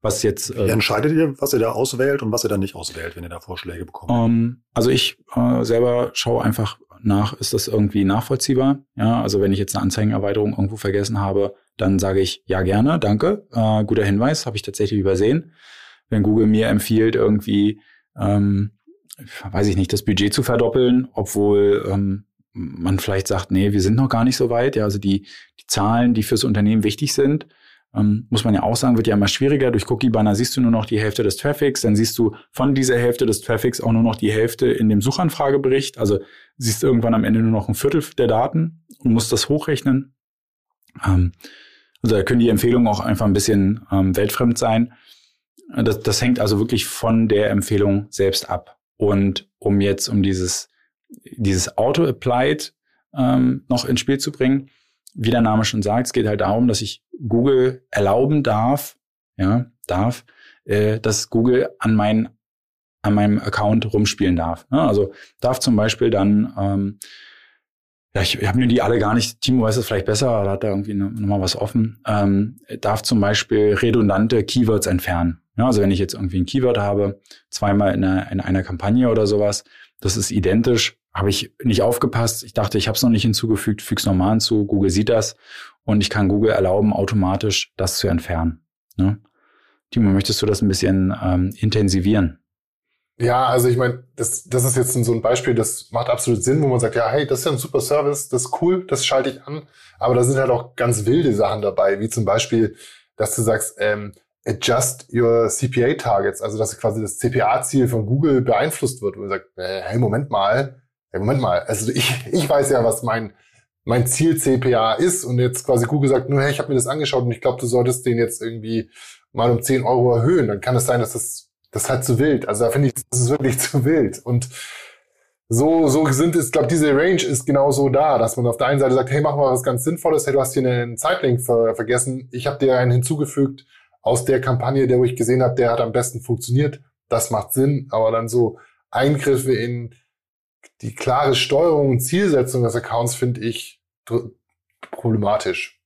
was jetzt. Äh, Wie entscheidet ihr, was ihr da auswählt und was ihr da nicht auswählt, wenn ihr da Vorschläge bekommt? Ähm, also ich äh, selber schaue einfach nach, ist das irgendwie nachvollziehbar? Ja, also wenn ich jetzt eine Anzeigenerweiterung irgendwo vergessen habe, dann sage ich ja gerne, danke, äh, guter Hinweis, habe ich tatsächlich übersehen. Wenn Google mir empfiehlt, irgendwie, ähm, weiß ich nicht, das Budget zu verdoppeln, obwohl ähm, man vielleicht sagt, nee, wir sind noch gar nicht so weit. Ja, also die, die Zahlen, die fürs Unternehmen wichtig sind, ähm, muss man ja auch sagen, wird ja immer schwieriger. Durch Cookie Banner siehst du nur noch die Hälfte des Traffics, dann siehst du von dieser Hälfte des Traffics auch nur noch die Hälfte in dem Suchanfragebericht. Also siehst irgendwann am Ende nur noch ein Viertel der Daten und musst das hochrechnen. Ähm, also da können die Empfehlungen auch einfach ein bisschen ähm, weltfremd sein. Das, das hängt also wirklich von der Empfehlung selbst ab. Und um jetzt um dieses, dieses Auto-Applied ähm, noch ins Spiel zu bringen, wie der Name schon sagt, es geht halt darum, dass ich Google erlauben darf, ja, darf, äh, dass Google an meinen an meinem Account rumspielen darf. Ne? Also darf zum Beispiel dann, ähm, ja, ich, ich habe mir die alle gar nicht, Timo weiß es vielleicht besser, da hat da irgendwie nochmal was offen, ähm, darf zum Beispiel redundante Keywords entfernen. Ja, also wenn ich jetzt irgendwie ein Keyword habe, zweimal in einer, in einer Kampagne oder sowas, das ist identisch, habe ich nicht aufgepasst. Ich dachte, ich habe es noch nicht hinzugefügt, füge es nochmal hinzu. Google sieht das und ich kann Google erlauben, automatisch das zu entfernen. Ne? Timo, möchtest du das ein bisschen ähm, intensivieren? Ja, also ich meine, das, das ist jetzt so ein Beispiel, das macht absolut Sinn, wo man sagt, ja, hey, das ist ja ein super Service, das ist cool, das schalte ich an. Aber da sind halt auch ganz wilde Sachen dabei, wie zum Beispiel, dass du sagst, ähm, adjust your CPA Targets, also dass quasi das CPA-Ziel von Google beeinflusst wird, wo man sagt, äh, hey, Moment mal, hey, Moment mal, also ich, ich weiß ja, was mein, mein Ziel CPA ist. Und jetzt quasi Google sagt, nur hey, ich habe mir das angeschaut und ich glaube, du solltest den jetzt irgendwie mal um 10 Euro erhöhen, dann kann es sein, dass das das ist halt zu wild. Also da finde ich, das ist wirklich zu wild. Und so, so sind es, glaube, diese Range ist genau so da, dass man auf der einen Seite sagt, hey, mach mal was ganz Sinnvolles, hey, du hast hier einen Zeitlink ver vergessen, ich habe dir einen hinzugefügt aus der Kampagne, der wo ich gesehen habe, der hat am besten funktioniert. Das macht Sinn, aber dann so Eingriffe in die klare Steuerung und Zielsetzung des Accounts finde ich problematisch.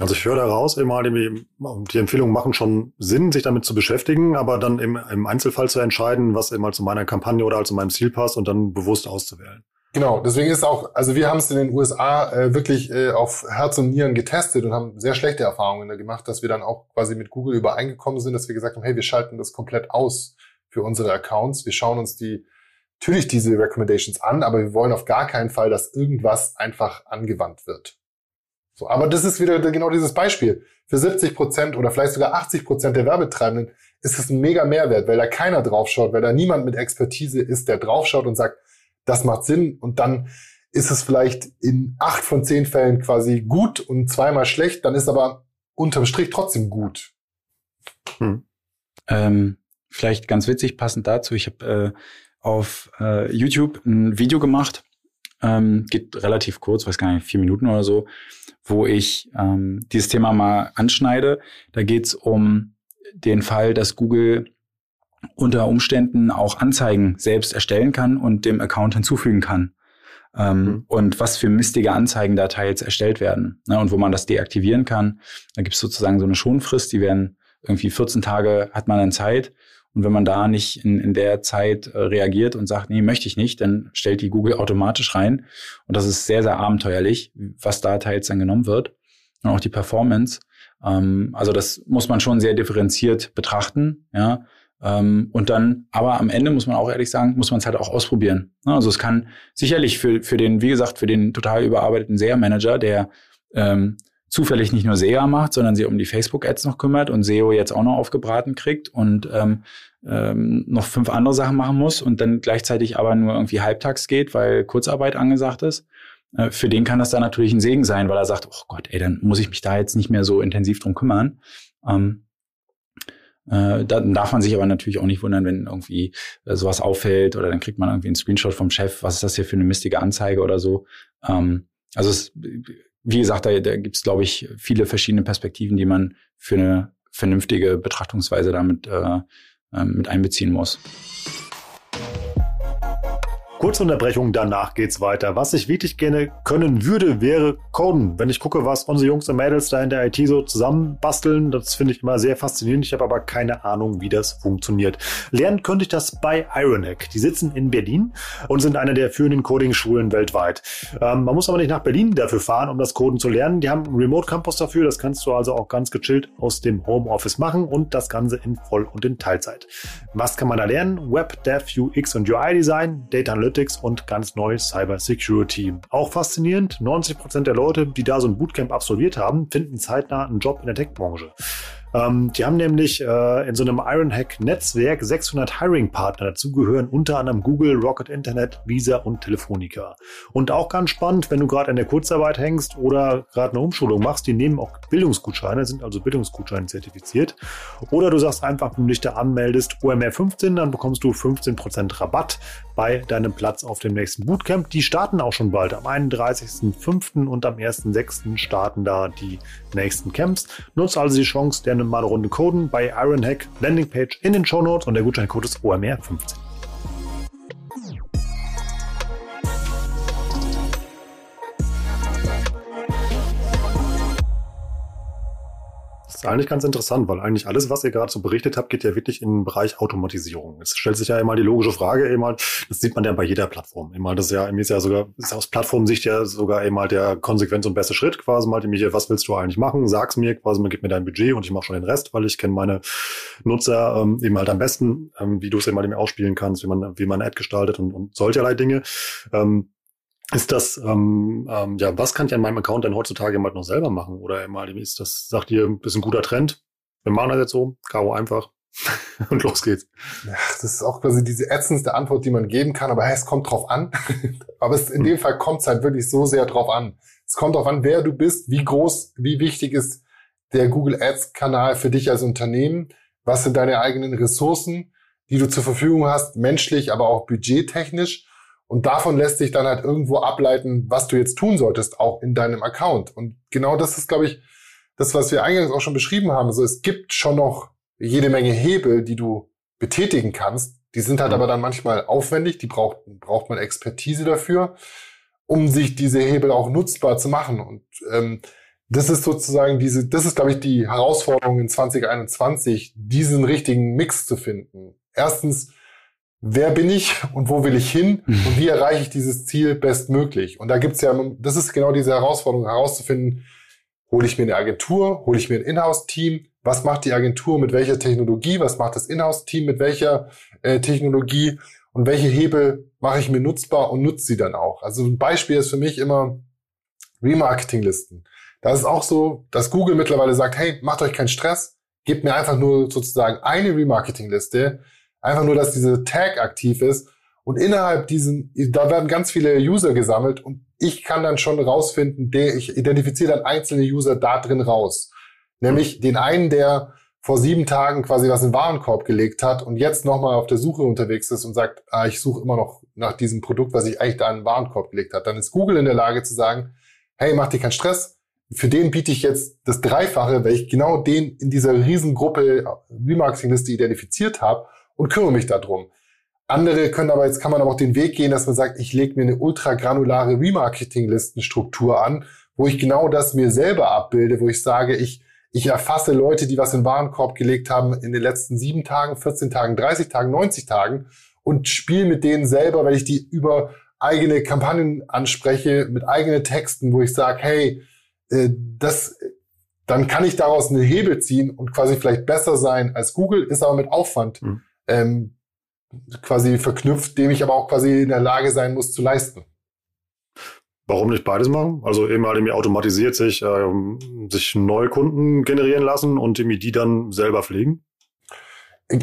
Also ich höre daraus immer, die, die Empfehlungen machen schon Sinn, sich damit zu beschäftigen, aber dann im, im Einzelfall zu entscheiden, was immer zu meiner Kampagne oder zu meinem Ziel passt und dann bewusst auszuwählen. Genau, deswegen ist auch, also wir haben es in den USA äh, wirklich äh, auf Herz und Nieren getestet und haben sehr schlechte Erfahrungen da gemacht, dass wir dann auch quasi mit Google übereingekommen sind, dass wir gesagt haben, hey, wir schalten das komplett aus für unsere Accounts. Wir schauen uns die natürlich diese Recommendations an, aber wir wollen auf gar keinen Fall, dass irgendwas einfach angewandt wird. So, aber das ist wieder genau dieses Beispiel. Für 70 Prozent oder vielleicht sogar 80 Prozent der Werbetreibenden ist es ein mega Mehrwert, weil da keiner draufschaut, weil da niemand mit Expertise ist, der draufschaut und sagt, das macht Sinn und dann ist es vielleicht in acht von zehn Fällen quasi gut und zweimal schlecht, dann ist aber unterm Strich trotzdem gut. Hm. Ähm, vielleicht ganz witzig, passend dazu, ich habe äh, auf äh, YouTube ein Video gemacht, ähm, geht relativ kurz, weiß gar nicht, vier Minuten oder so, wo ich ähm, dieses Thema mal anschneide. Da geht's um den Fall, dass Google unter Umständen auch Anzeigen selbst erstellen kann und dem Account hinzufügen kann. Ähm, mhm. Und was für mistige Anzeigen da teils erstellt werden. Ne, und wo man das deaktivieren kann. Da gibt es sozusagen so eine Schonfrist, die werden irgendwie 14 Tage hat man dann Zeit. Und wenn man da nicht in, in der Zeit äh, reagiert und sagt, nee, möchte ich nicht, dann stellt die Google automatisch rein. Und das ist sehr, sehr abenteuerlich, was da teils dann genommen wird. Und auch die Performance. Ähm, also das muss man schon sehr differenziert betrachten. Ja. Ähm, und dann, aber am Ende muss man auch ehrlich sagen, muss man es halt auch ausprobieren. Ne, also es kann sicherlich für, für den, wie gesagt, für den total überarbeiteten SEA-Manager, der ähm, zufällig nicht nur SEA macht, sondern sich um die Facebook-Ads noch kümmert und SEO jetzt auch noch aufgebraten kriegt und ähm, ähm, noch fünf andere Sachen machen muss und dann gleichzeitig aber nur irgendwie halbtags geht, weil Kurzarbeit angesagt ist. Äh, für den kann das dann natürlich ein Segen sein, weil er sagt, oh Gott, ey, dann muss ich mich da jetzt nicht mehr so intensiv drum kümmern. Ähm, äh, dann darf man sich aber natürlich auch nicht wundern, wenn irgendwie äh, sowas auffällt oder dann kriegt man irgendwie einen Screenshot vom Chef, was ist das hier für eine mistige Anzeige oder so. Ähm, also es wie gesagt, da, da gibt es, glaube ich, viele verschiedene Perspektiven, die man für eine vernünftige Betrachtungsweise damit äh, äh, mit einbeziehen muss. Kurze Unterbrechung, danach geht's weiter. Was ich wirklich gerne können würde, wäre coden. Wenn ich gucke, was unsere Jungs und Mädels da in der IT so zusammenbasteln, das finde ich immer sehr faszinierend. Ich habe aber keine Ahnung, wie das funktioniert. Lernen könnte ich das bei Ironhack. Die sitzen in Berlin und sind eine der führenden Coding-Schulen weltweit. Ähm, man muss aber nicht nach Berlin dafür fahren, um das Coden zu lernen. Die haben einen Remote Campus dafür. Das kannst du also auch ganz gechillt aus dem Homeoffice machen und das Ganze in Voll- und in Teilzeit. Was kann man da lernen? Web, Dev, UX und UI Design, Data Analytics, Analytics und ganz neu Cyber Security. Auch faszinierend, 90% der Leute, die da so ein Bootcamp absolviert haben, finden zeitnah einen Job in der Tech-Branche. Ähm, die haben nämlich äh, in so einem Ironhack-Netzwerk 600 Hiring-Partner. Dazu gehören unter anderem Google, Rocket Internet, Visa und Telefonica. Und auch ganz spannend, wenn du gerade in der Kurzarbeit hängst oder gerade eine Umschulung machst, die nehmen auch Bildungsgutscheine, sind also Bildungsgutscheine zertifiziert. Oder du sagst einfach, wenn du dich da anmeldest, OMR 15, dann bekommst du 15% Rabatt bei deinem Platz auf dem nächsten Bootcamp. Die starten auch schon bald. Am 31.05. und am 1.06. starten da die nächsten Camps. Nutze also die Chance, der mal eine Runde coden bei Ironhack Landingpage in den Show Notes und der Gutscheincode ist OMR15. Eigentlich ganz interessant, weil eigentlich alles, was ihr gerade so berichtet habt, geht ja wirklich in den Bereich Automatisierung. Es stellt sich ja immer die logische Frage, eben halt, das sieht man ja bei jeder Plattform. Eben halt, das ist ja, ist ja sogar, ist aus Plattformsicht ja sogar eben halt der Konsequenz und beste Schritt quasi mal, mich, was willst du eigentlich machen? Sag's mir quasi, man gibt mir dein Budget und ich mache schon den Rest, weil ich kenne meine Nutzer ähm, eben halt am besten, ähm, wie du es eben halt ausspielen kannst, wie man, wie man eine Ad gestaltet und, und solcherlei Dinge. Ähm, ist das, ähm, ähm, ja, was kann ich an meinem Account denn heutzutage mal noch selber machen? Oder mal, ist das, sagt ihr, ist ein guter Trend? Wir machen das jetzt so, Karo einfach. und los geht's. Ja, das ist auch quasi diese ätzendste Antwort, die man geben kann, aber hey, es kommt drauf an. aber es, in hm. dem Fall kommt es halt wirklich so sehr drauf an. Es kommt drauf an, wer du bist, wie groß, wie wichtig ist der Google Ads Kanal für dich als Unternehmen, was sind deine eigenen Ressourcen, die du zur Verfügung hast, menschlich, aber auch budgettechnisch und davon lässt sich dann halt irgendwo ableiten, was du jetzt tun solltest, auch in deinem Account. Und genau das ist, glaube ich, das, was wir eingangs auch schon beschrieben haben. Also es gibt schon noch jede Menge Hebel, die du betätigen kannst. Die sind halt mhm. aber dann manchmal aufwendig, die braucht, braucht man Expertise dafür, um sich diese Hebel auch nutzbar zu machen. Und ähm, das ist sozusagen diese, das ist, glaube ich, die Herausforderung in 2021, diesen richtigen Mix zu finden. Erstens, wer bin ich und wo will ich hin mhm. und wie erreiche ich dieses Ziel bestmöglich. Und da gibt's ja, das ist genau diese Herausforderung herauszufinden, hole ich mir eine Agentur, hole ich mir ein Inhouse-Team, was macht die Agentur mit welcher Technologie, was macht das Inhouse-Team mit welcher äh, Technologie und welche Hebel mache ich mir nutzbar und nutze sie dann auch. Also ein Beispiel ist für mich immer, Remarketing-Listen. Das ist auch so, dass Google mittlerweile sagt, hey, macht euch keinen Stress, gebt mir einfach nur sozusagen eine Remarketing-Liste, einfach nur, dass diese Tag aktiv ist. Und innerhalb diesen, da werden ganz viele User gesammelt und ich kann dann schon rausfinden, der, ich identifiziere dann einzelne User da drin raus. Nämlich den einen, der vor sieben Tagen quasi was in den Warenkorb gelegt hat und jetzt nochmal auf der Suche unterwegs ist und sagt, ah, ich suche immer noch nach diesem Produkt, was ich eigentlich da in den Warenkorb gelegt hat, dann ist Google in der Lage zu sagen, hey, mach dir keinen Stress, für den biete ich jetzt das Dreifache, weil ich genau den in dieser Riesengruppe Remarketing-Liste identifiziert habe und kümmere mich darum. Andere können aber, jetzt kann man aber auch den Weg gehen, dass man sagt, ich lege mir eine ultragranulare Remarketing-Listenstruktur an, wo ich genau das mir selber abbilde, wo ich sage, ich ich erfasse Leute, die was in den Warenkorb gelegt haben in den letzten sieben Tagen, 14 Tagen, 30 Tagen, 90 Tagen und spiele mit denen selber, weil ich die über eigene Kampagnen anspreche, mit eigenen Texten, wo ich sage, hey, äh, das, dann kann ich daraus einen Hebel ziehen und quasi vielleicht besser sein als Google, ist aber mit Aufwand mhm. Ähm, quasi verknüpft, dem ich aber auch quasi in der Lage sein muss zu leisten. Warum nicht beides machen? Also eben halt irgendwie automatisiert sich, äh, sich neue Kunden generieren lassen und irgendwie die dann selber pflegen?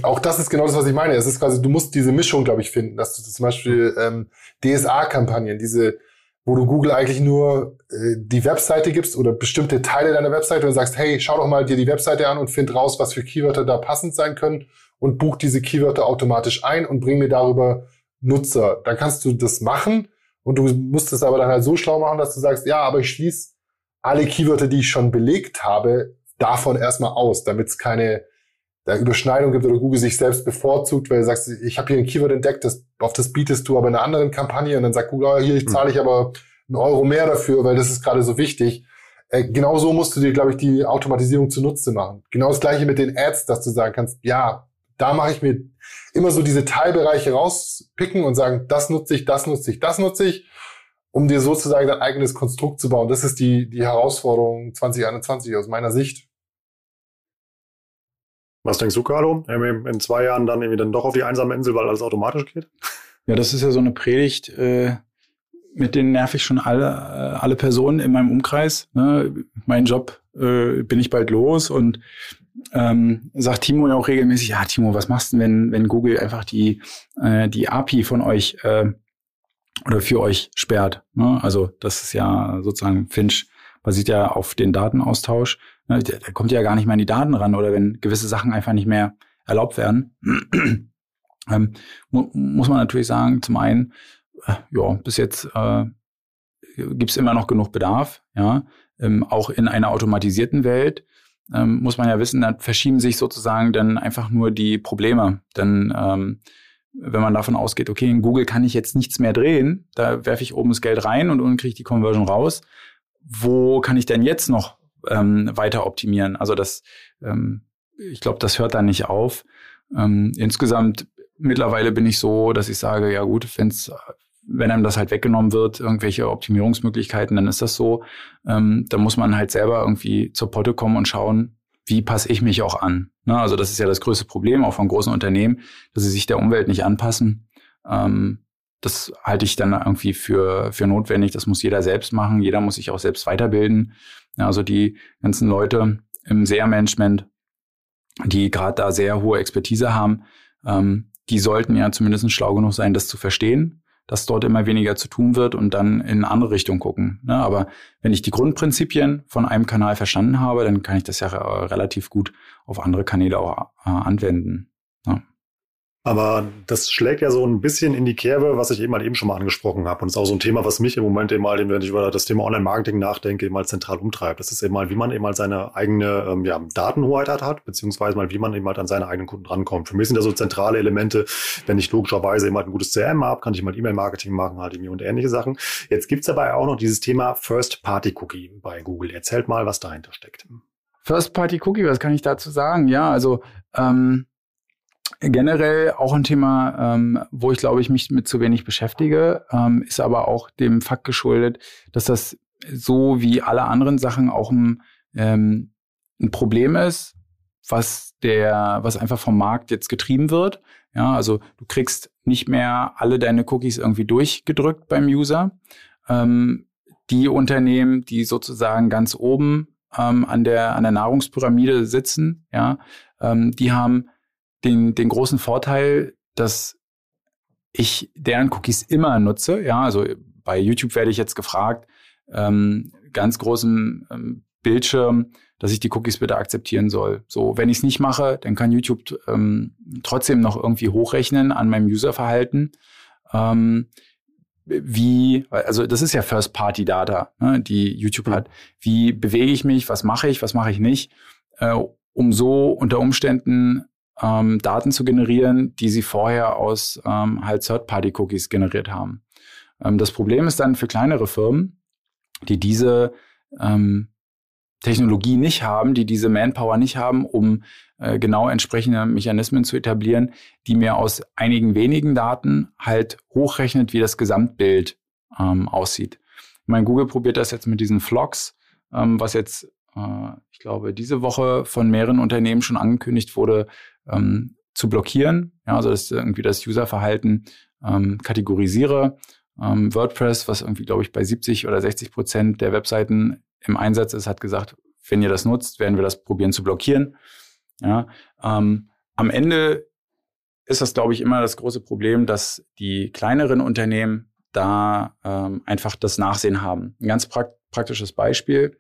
Auch das ist genau das, was ich meine. Es ist quasi, du musst diese Mischung, glaube ich, finden, dass du zum Beispiel ähm, DSA-Kampagnen, diese, wo du Google eigentlich nur äh, die Webseite gibst oder bestimmte Teile deiner Webseite und sagst, hey, schau doch mal dir die Webseite an und find raus, was für Keywörter da passend sein können und buch diese Keywörter automatisch ein und bring mir darüber Nutzer. Dann kannst du das machen und du musst es aber dann halt so schlau machen, dass du sagst, ja, aber ich schließe alle Keywörter, die ich schon belegt habe, davon erstmal aus, damit es keine da Überschneidung gibt oder Google sich selbst bevorzugt, weil du sagst, ich habe hier ein Keyword entdeckt, das, auf das bietest du aber in einer anderen Kampagne und dann sagt Google, oh, hier ich hm. zahle ich aber einen Euro mehr dafür, weil das ist gerade so wichtig. Äh, genau so musst du dir, glaube ich, die Automatisierung zunutze machen. Genau das gleiche mit den Ads, dass du sagen kannst, ja, da mache ich mir immer so diese Teilbereiche rauspicken und sagen, das nutze ich, das nutze ich, das nutze ich, um dir sozusagen dein eigenes Konstrukt zu bauen. Das ist die, die Herausforderung 2021 aus meiner Sicht. Was denkst du, Carlo? In zwei Jahren dann irgendwie dann doch auf die einsame Insel, weil alles automatisch geht? Ja, das ist ja so eine Predigt, äh, mit denen nerv ich schon alle, äh, alle Personen in meinem Umkreis. Ne? Mein Job äh, bin ich bald los und ähm, sagt Timo ja auch regelmäßig, ja Timo, was machst du, wenn, wenn Google einfach die, äh, die API von euch äh, oder für euch sperrt? Ne? Also das ist ja sozusagen Finch basiert ja auf den Datenaustausch. Ne? Der, der kommt ja gar nicht mehr an die Daten ran oder wenn gewisse Sachen einfach nicht mehr erlaubt werden. ähm, mu muss man natürlich sagen, zum einen, äh, ja, bis jetzt äh, gibt es immer noch genug Bedarf, ja, ähm, auch in einer automatisierten Welt ähm, muss man ja wissen, dann verschieben sich sozusagen dann einfach nur die Probleme. Denn ähm, wenn man davon ausgeht, okay, in Google kann ich jetzt nichts mehr drehen, da werfe ich oben das Geld rein und unten kriege ich die Conversion raus. Wo kann ich denn jetzt noch ähm, weiter optimieren? Also das, ähm, ich glaube, das hört da nicht auf. Ähm, insgesamt mittlerweile bin ich so, dass ich sage, ja gut, wenn es wenn einem das halt weggenommen wird, irgendwelche Optimierungsmöglichkeiten, dann ist das so. Ähm, da muss man halt selber irgendwie zur Potte kommen und schauen, wie passe ich mich auch an. Ne? Also das ist ja das größte Problem auch von großen Unternehmen, dass sie sich der Umwelt nicht anpassen. Ähm, das halte ich dann irgendwie für, für notwendig. Das muss jeder selbst machen. Jeder muss sich auch selbst weiterbilden. Ja, also die ganzen Leute im SEA-Management, die gerade da sehr hohe Expertise haben, ähm, die sollten ja zumindest schlau genug sein, das zu verstehen dass dort immer weniger zu tun wird und dann in eine andere Richtung gucken. Ne? Aber wenn ich die Grundprinzipien von einem Kanal verstanden habe, dann kann ich das ja relativ gut auf andere Kanäle auch äh, anwenden. Aber das schlägt ja so ein bisschen in die Kerbe, was ich eben mal eben schon mal angesprochen habe. Und es ist auch so ein Thema, was mich im Moment eben mal, wenn ich über das Thema Online-Marketing nachdenke, eben mal zentral umtreibt. Das ist eben mal, wie man eben mal seine eigene ähm, ja, Datenhoheit hat, beziehungsweise mal, wie man eben halt an seine eigenen Kunden rankommt. Für mich sind da so zentrale Elemente, wenn ich logischerweise eben halt ein gutes CRM habe, kann ich mal E-Mail-Marketing machen, halt irgendwie und ähnliche Sachen. Jetzt gibt's dabei auch noch dieses Thema First-Party-Cookie bei Google. Erzählt mal, was dahinter steckt. First-Party-Cookie, was kann ich dazu sagen? Ja, also ähm generell auch ein Thema, ähm, wo ich glaube ich mich mit zu wenig beschäftige, ähm, ist aber auch dem Fakt geschuldet, dass das so wie alle anderen Sachen auch ein, ähm, ein Problem ist, was der, was einfach vom Markt jetzt getrieben wird. Ja, also du kriegst nicht mehr alle deine Cookies irgendwie durchgedrückt beim User. Ähm, die Unternehmen, die sozusagen ganz oben ähm, an der an der Nahrungspyramide sitzen, ja, ähm, die haben den den großen Vorteil, dass ich deren Cookies immer nutze. Ja, also bei YouTube werde ich jetzt gefragt, ähm, ganz großem ähm, Bildschirm, dass ich die Cookies bitte akzeptieren soll. So, wenn ich es nicht mache, dann kann YouTube ähm, trotzdem noch irgendwie hochrechnen an meinem Userverhalten. Ähm, wie, also das ist ja First-Party-Data, ne, die YouTube hat. Wie bewege ich mich, was mache ich, was mache ich nicht, äh, um so unter Umständen ähm, Daten zu generieren, die sie vorher aus ähm, halt Third-Party-Cookies generiert haben. Ähm, das Problem ist dann für kleinere Firmen, die diese ähm, Technologie nicht haben, die diese Manpower nicht haben, um äh, genau entsprechende Mechanismen zu etablieren, die mir aus einigen wenigen Daten halt hochrechnet, wie das Gesamtbild ähm, aussieht. Ich meine, Google probiert das jetzt mit diesen Vlogs, ähm, was jetzt, ich glaube, diese Woche von mehreren Unternehmen schon angekündigt wurde, ähm, zu blockieren. Ja, also dass irgendwie das Userverhalten ähm, kategorisiere. Ähm, WordPress, was irgendwie, glaube ich, bei 70 oder 60 Prozent der Webseiten im Einsatz ist, hat gesagt, wenn ihr das nutzt, werden wir das probieren zu blockieren. Ja, ähm, am Ende ist das, glaube ich, immer das große Problem, dass die kleineren Unternehmen da ähm, einfach das Nachsehen haben. Ein ganz prak praktisches Beispiel.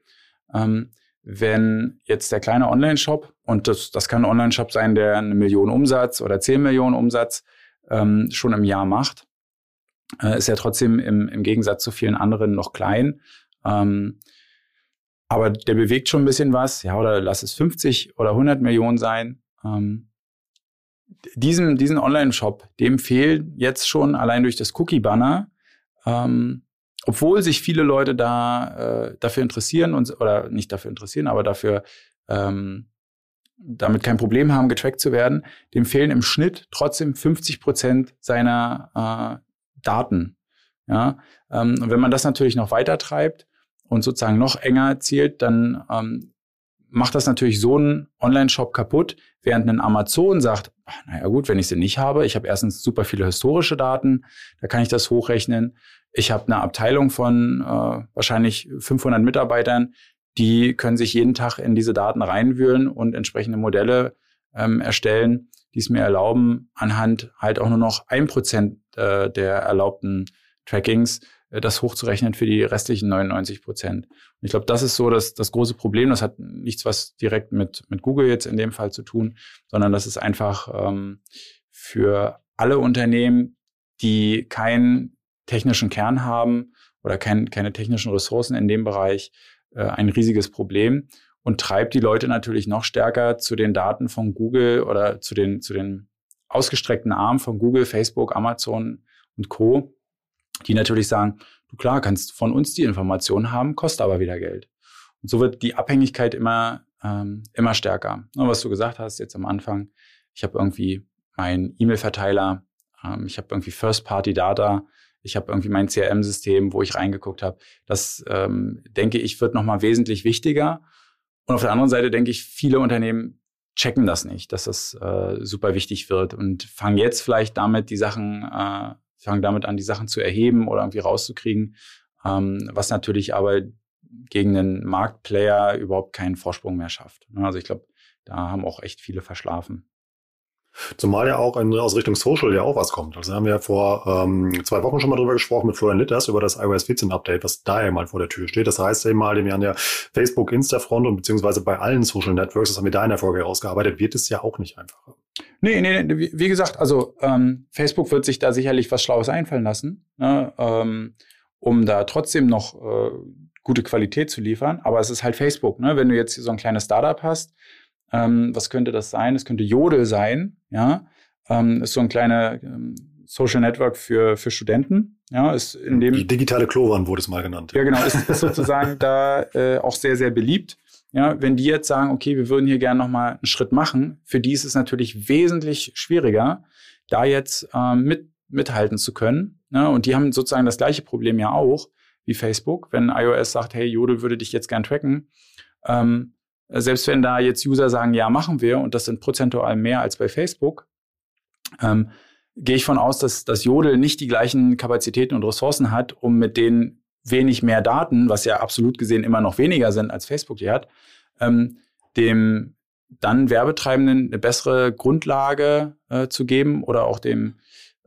Ähm, wenn jetzt der kleine Online-Shop, und das, das kann ein Online-Shop sein, der eine Million Umsatz oder zehn Millionen Umsatz ähm, schon im Jahr macht, äh, ist ja trotzdem im, im Gegensatz zu vielen anderen noch klein. Ähm, aber der bewegt schon ein bisschen was, ja, oder lass es 50 oder 100 Millionen sein. Ähm, diesen, diesen Online-Shop, dem fehlt jetzt schon allein durch das Cookie-Banner, ähm, obwohl sich viele Leute da äh, dafür interessieren und oder nicht dafür interessieren, aber dafür ähm, damit kein Problem haben, getrackt zu werden, dem fehlen im Schnitt trotzdem 50 Prozent seiner äh, Daten. Ja, ähm, und wenn man das natürlich noch weiter treibt, und sozusagen noch enger zielt, dann ähm, macht das natürlich so einen Online-Shop kaputt, während ein Amazon sagt, naja gut, wenn ich sie nicht habe, ich habe erstens super viele historische Daten, da kann ich das hochrechnen. Ich habe eine Abteilung von äh, wahrscheinlich 500 Mitarbeitern, die können sich jeden Tag in diese Daten reinwühlen und entsprechende Modelle ähm, erstellen, die es mir erlauben, anhand halt auch nur noch ein Prozent äh, der erlaubten Trackings äh, das hochzurechnen für die restlichen 99 Prozent. Und ich glaube, das ist so das, das große Problem. Das hat nichts was direkt mit, mit Google jetzt in dem Fall zu tun, sondern das ist einfach ähm, für alle Unternehmen, die keinen technischen Kern haben oder kein, keine technischen Ressourcen in dem Bereich, äh, ein riesiges Problem und treibt die Leute natürlich noch stärker zu den Daten von Google oder zu den, zu den ausgestreckten Armen von Google, Facebook, Amazon und Co die natürlich sagen, du klar, kannst von uns die Informationen haben, kostet aber wieder Geld. Und so wird die Abhängigkeit immer, ähm, immer stärker. Und was du gesagt hast jetzt am Anfang, ich habe irgendwie meinen E-Mail-Verteiler, ähm, ich habe irgendwie First-Party-Data, ich habe irgendwie mein CRM-System, wo ich reingeguckt habe. Das, ähm, denke ich, wird nochmal wesentlich wichtiger. Und auf der anderen Seite denke ich, viele Unternehmen checken das nicht, dass das äh, super wichtig wird und fangen jetzt vielleicht damit die Sachen äh, fangen damit an, die Sachen zu erheben oder irgendwie rauszukriegen, ähm, was natürlich aber gegen einen Marktplayer überhaupt keinen Vorsprung mehr schafft. Also ich glaube, da haben auch echt viele verschlafen. Zumal ja auch in, aus Richtung Social ja auch was kommt. Also haben wir ja vor ähm, zwei Wochen schon mal drüber gesprochen mit Florian Litters über das iOS 14 Update, was da ja mal vor der Tür steht. Das heißt eben mal, wir haben ja Facebook, Insta-Front und beziehungsweise bei allen Social Networks, das haben wir da in der Folge herausgearbeitet, wird es ja auch nicht einfacher. Nee, nee, nee, wie gesagt, also ähm, Facebook wird sich da sicherlich was Schlaues einfallen lassen, ne, ähm, um da trotzdem noch äh, gute Qualität zu liefern. Aber es ist halt Facebook. Ne? Wenn du jetzt so ein kleines Startup hast, ähm, was könnte das sein? Es könnte Jodel sein, ja. Ähm, ist so ein kleiner ähm, Social Network für, für Studenten. Ja, ist in dem. Die digitale Klowan wurde es mal genannt. Ja, genau, ist, ist sozusagen da äh, auch sehr, sehr beliebt. Ja, wenn die jetzt sagen, okay, wir würden hier gerne nochmal einen Schritt machen, für die ist es natürlich wesentlich schwieriger, da jetzt ähm, mit, mithalten zu können. Ja, und die haben sozusagen das gleiche Problem ja auch wie Facebook. Wenn iOS sagt, hey, Jodel würde dich jetzt gern tracken, ähm, selbst wenn da jetzt User sagen, ja, machen wir, und das sind prozentual mehr als bei Facebook, ähm, gehe ich von aus, dass, dass Jodel nicht die gleichen Kapazitäten und Ressourcen hat, um mit den wenig mehr Daten, was ja absolut gesehen immer noch weniger sind, als Facebook die hat, ähm, dem dann Werbetreibenden eine bessere Grundlage äh, zu geben oder auch dem,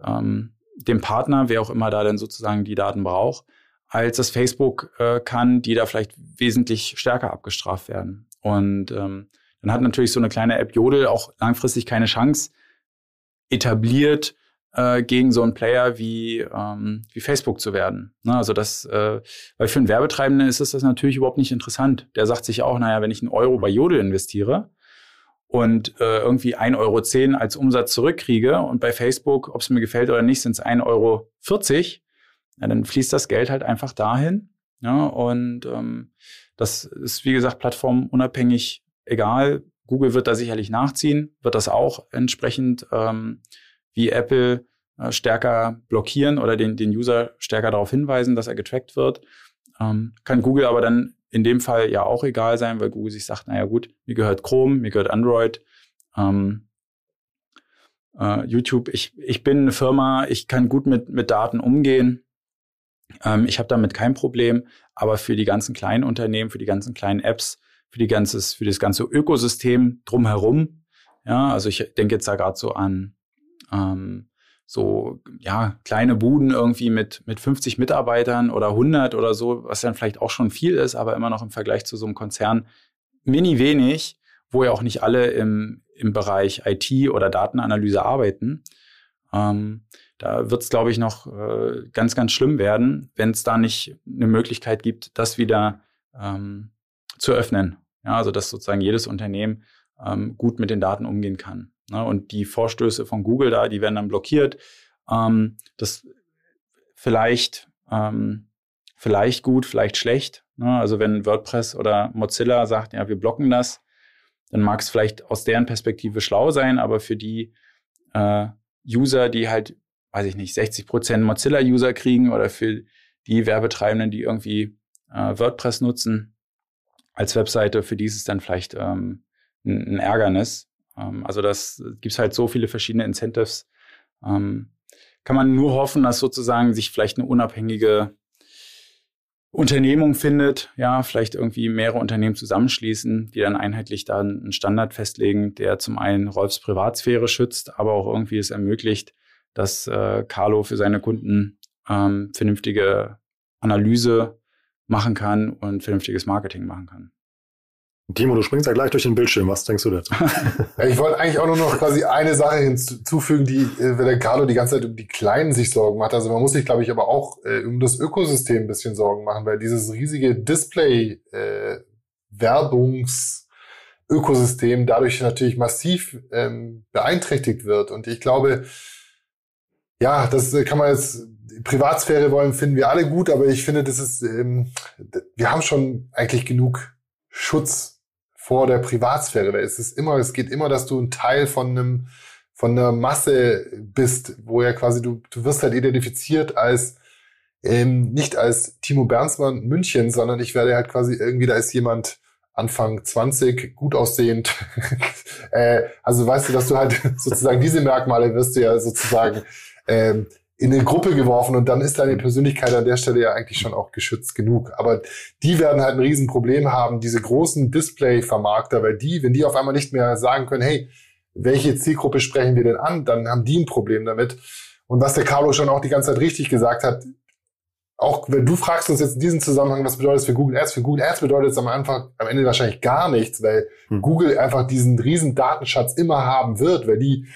ähm, dem Partner, wer auch immer da denn sozusagen die Daten braucht, als das Facebook äh, kann, die da vielleicht wesentlich stärker abgestraft werden. Und ähm, dann hat natürlich so eine kleine App Jodel auch langfristig keine Chance etabliert, äh, gegen so einen Player wie, ähm, wie Facebook zu werden. Ne? Also das, äh, weil für einen Werbetreibenden ist das natürlich überhaupt nicht interessant. Der sagt sich auch, naja, wenn ich einen Euro bei Jodel investiere und äh, irgendwie 1,10 Euro als Umsatz zurückkriege und bei Facebook, ob es mir gefällt oder nicht, sind es 1,40 Euro, ja, dann fließt das Geld halt einfach dahin. Ja, und ähm, das ist, wie gesagt, plattformunabhängig egal. Google wird da sicherlich nachziehen, wird das auch entsprechend ähm, wie Apple äh, stärker blockieren oder den, den User stärker darauf hinweisen, dass er getrackt wird. Ähm, kann Google aber dann in dem Fall ja auch egal sein, weil Google sich sagt, naja gut, mir gehört Chrome, mir gehört Android, ähm, äh, YouTube, ich, ich bin eine Firma, ich kann gut mit, mit Daten umgehen. Ähm, ich habe damit kein Problem, aber für die ganzen kleinen Unternehmen, für die ganzen kleinen Apps, für die ganzes, für das ganze Ökosystem drumherum, ja, also ich denke jetzt da gerade so an ähm, so ja kleine Buden irgendwie mit mit 50 Mitarbeitern oder 100 oder so, was dann vielleicht auch schon viel ist, aber immer noch im Vergleich zu so einem Konzern mini wenig, wo ja auch nicht alle im im Bereich IT oder Datenanalyse arbeiten. Ähm, da wird es, glaube ich, noch äh, ganz, ganz schlimm werden, wenn es da nicht eine Möglichkeit gibt, das wieder ähm, zu öffnen. Ja, also dass sozusagen jedes Unternehmen ähm, gut mit den Daten umgehen kann. Ne? Und die Vorstöße von Google da, die werden dann blockiert. Ähm, das vielleicht, ähm, vielleicht gut, vielleicht schlecht. Ne? Also wenn WordPress oder Mozilla sagt, ja, wir blocken das, dann mag es vielleicht aus deren Perspektive schlau sein, aber für die äh, User, die halt, weiß ich nicht, 60 Prozent Mozilla-User kriegen oder für die Werbetreibenden, die irgendwie äh, WordPress nutzen als Webseite, für die ist es dann vielleicht ähm, ein, ein Ärgernis. Ähm, also das gibt halt so viele verschiedene Incentives. Ähm, kann man nur hoffen, dass sozusagen sich vielleicht eine unabhängige Unternehmung findet, ja, vielleicht irgendwie mehrere Unternehmen zusammenschließen, die dann einheitlich dann einen Standard festlegen, der zum einen Rolfs Privatsphäre schützt, aber auch irgendwie es ermöglicht, dass äh, Carlo für seine Kunden ähm, vernünftige Analyse machen kann und vernünftiges Marketing machen kann. Timo, du springst ja gleich durch den Bildschirm. Was denkst du dazu? ich wollte eigentlich auch nur noch quasi eine Sache hinzufügen, die, äh, wenn der Carlo die ganze Zeit um die Kleinen sich Sorgen macht. Also man muss sich, glaube ich, aber auch äh, um das Ökosystem ein bisschen Sorgen machen, weil dieses riesige Display-Werbungs-Ökosystem äh, dadurch natürlich massiv ähm, beeinträchtigt wird. Und ich glaube, ja, das äh, kann man jetzt Privatsphäre wollen, finden wir alle gut, aber ich finde, das ist, ähm, wir haben schon eigentlich genug Schutz vor der Privatsphäre. Es ist immer, es geht immer, dass du ein Teil von einem, von einer Masse bist, wo ja quasi du, du wirst halt identifiziert als ähm, nicht als Timo Bernsmann München, sondern ich werde halt quasi irgendwie, da ist jemand Anfang 20, gut aussehend. äh, also weißt du, dass du halt sozusagen diese Merkmale wirst du ja sozusagen ähm, in eine Gruppe geworfen und dann ist deine Persönlichkeit an der Stelle ja eigentlich schon auch geschützt genug. Aber die werden halt ein Riesenproblem haben, diese großen Display-Vermarkter, weil die, wenn die auf einmal nicht mehr sagen können, hey, welche Zielgruppe sprechen wir denn an, dann haben die ein Problem damit. Und was der Carlo schon auch die ganze Zeit richtig gesagt hat, auch wenn du fragst uns jetzt in diesem Zusammenhang, was bedeutet es für Google Ads? Für Google Ads bedeutet es am Anfang, am Ende wahrscheinlich gar nichts, weil hm. Google einfach diesen riesen Datenschatz immer haben wird, weil die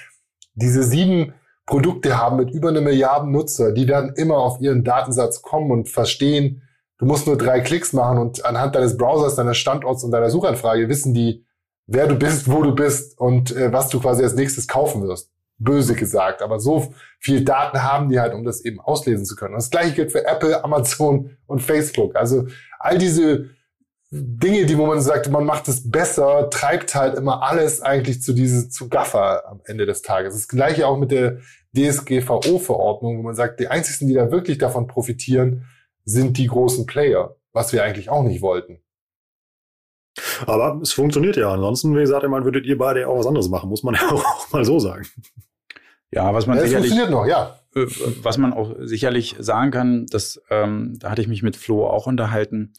diese sieben Produkte haben mit über eine Milliarde Nutzer, die werden immer auf ihren Datensatz kommen und verstehen, du musst nur drei Klicks machen und anhand deines Browsers, deines Standorts und deiner Suchanfrage wissen die, wer du bist, wo du bist und äh, was du quasi als nächstes kaufen wirst. Böse gesagt, aber so viel Daten haben die halt, um das eben auslesen zu können. Und das gleiche gilt für Apple, Amazon und Facebook. Also all diese Dinge, die wo man sagt, man macht es besser, treibt halt immer alles eigentlich zu dieses zu Gaffer am Ende des Tages. Das gleiche auch mit der DSGVO-Verordnung, wo man sagt, die einzigen, die da wirklich davon profitieren, sind die großen Player, was wir eigentlich auch nicht wollten. Aber es funktioniert ja. Ansonsten, wie gesagt, man würdet ihr beide auch was anderes machen, muss man ja auch mal so sagen. Ja, was man Ja, es sicherlich, funktioniert noch, ja. äh, was man auch sicherlich sagen kann, dass ähm, da hatte ich mich mit Flo auch unterhalten.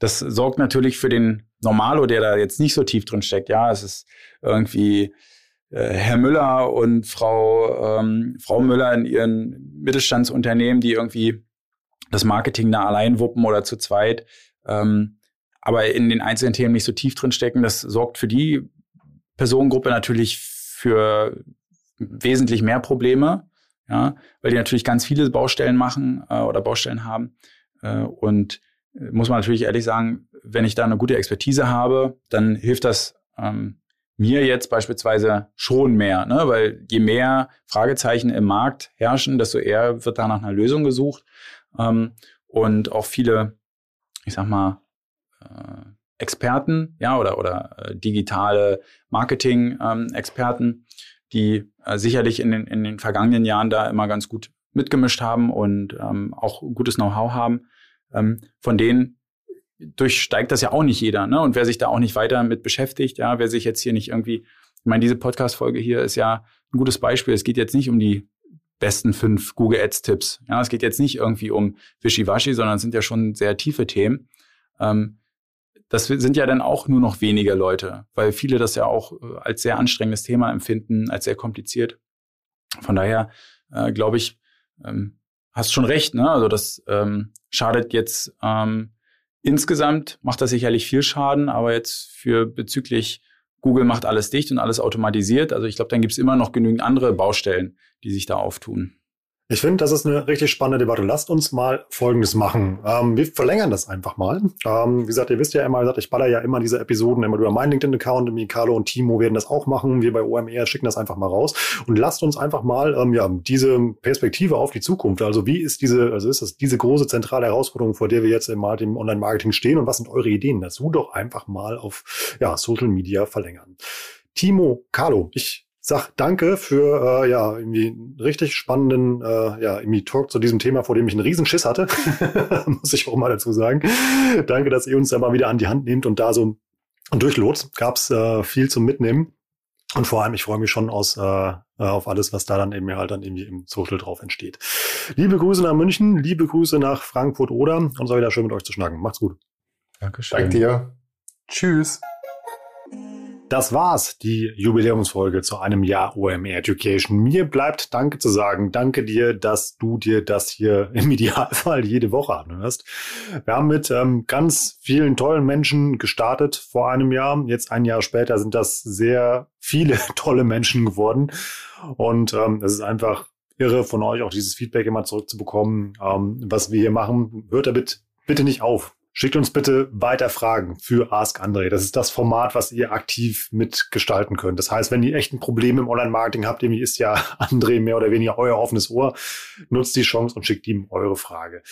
Das sorgt natürlich für den Normalo, der da jetzt nicht so tief drin steckt. Ja, es ist irgendwie äh, Herr Müller und Frau ähm, Frau Müller in ihren Mittelstandsunternehmen, die irgendwie das Marketing da allein wuppen oder zu zweit, ähm, aber in den einzelnen Themen nicht so tief drin stecken. Das sorgt für die Personengruppe natürlich für wesentlich mehr Probleme, ja, weil die natürlich ganz viele Baustellen machen äh, oder Baustellen haben. Äh, und muss man natürlich ehrlich sagen, wenn ich da eine gute Expertise habe, dann hilft das ähm, mir jetzt beispielsweise schon mehr, ne? weil je mehr Fragezeichen im Markt herrschen, desto eher wird da nach einer Lösung gesucht. Ähm, und auch viele, ich sag mal, äh, Experten, ja, oder, oder äh, digitale Marketing-Experten, die äh, sicherlich in den, in den vergangenen Jahren da immer ganz gut mitgemischt haben und ähm, auch gutes Know-how haben. Ähm, von denen durchsteigt das ja auch nicht jeder, ne? Und wer sich da auch nicht weiter mit beschäftigt, ja, wer sich jetzt hier nicht irgendwie, ich meine, diese Podcast-Folge hier ist ja ein gutes Beispiel. Es geht jetzt nicht um die besten fünf Google Ads-Tipps. Ja, es geht jetzt nicht irgendwie um Wischiwaschi, sondern es sind ja schon sehr tiefe Themen. Ähm, das sind ja dann auch nur noch weniger Leute, weil viele das ja auch äh, als sehr anstrengendes Thema empfinden, als sehr kompliziert. Von daher äh, glaube ich, ähm, hast schon recht. Ne? Also das ähm, schadet jetzt ähm, insgesamt, macht das sicherlich viel Schaden, aber jetzt für bezüglich Google macht alles dicht und alles automatisiert. Also ich glaube, dann gibt es immer noch genügend andere Baustellen, die sich da auftun. Ich finde, das ist eine richtig spannende Debatte. Lasst uns mal Folgendes machen. Ähm, wir verlängern das einfach mal. Ähm, wie gesagt, ihr wisst ja immer, ich baller ja immer diese Episoden immer über meinen LinkedIn-Account. Mikalo und Timo werden das auch machen. Wir bei OMR schicken das einfach mal raus. Und lasst uns einfach mal ähm, ja, diese Perspektive auf die Zukunft. Also wie ist diese, also ist das diese große zentrale Herausforderung, vor der wir jetzt im, im Online-Marketing stehen? Und was sind eure Ideen dazu? Doch einfach mal auf ja, Social Media verlängern. Timo, Carlo, ich sag danke für äh, ja irgendwie einen richtig spannenden äh, ja irgendwie Talk zu diesem Thema, vor dem ich einen riesen Schiss hatte, muss ich auch mal dazu sagen. danke, dass ihr uns da mal wieder an die Hand nehmt und da so durchlotst. Gab's äh, viel zum Mitnehmen und vor allem ich freue mich schon aus äh, auf alles, was da dann eben halt dann irgendwie im Social drauf entsteht. Liebe Grüße nach München, liebe Grüße nach Frankfurt oder und es war wieder schön mit euch zu schnacken. Macht's gut. Dankeschön. Dank dir. Tschüss. Das war's, die Jubiläumsfolge zu einem Jahr OMR Education. Mir bleibt Danke zu sagen. Danke dir, dass du dir das hier im Idealfall jede Woche anhörst. Wir haben mit ähm, ganz vielen tollen Menschen gestartet vor einem Jahr. Jetzt ein Jahr später sind das sehr viele tolle Menschen geworden. Und ähm, es ist einfach irre von euch auch dieses Feedback immer zurückzubekommen. Ähm, was wir hier machen, hört damit bitte nicht auf. Schickt uns bitte weiter Fragen für Ask André. Das ist das Format, was ihr aktiv mitgestalten könnt. Das heißt, wenn ihr echt ein Problem im Online-Marketing habt, irgendwie ist ja André mehr oder weniger euer offenes Ohr, nutzt die Chance und schickt ihm eure Frage.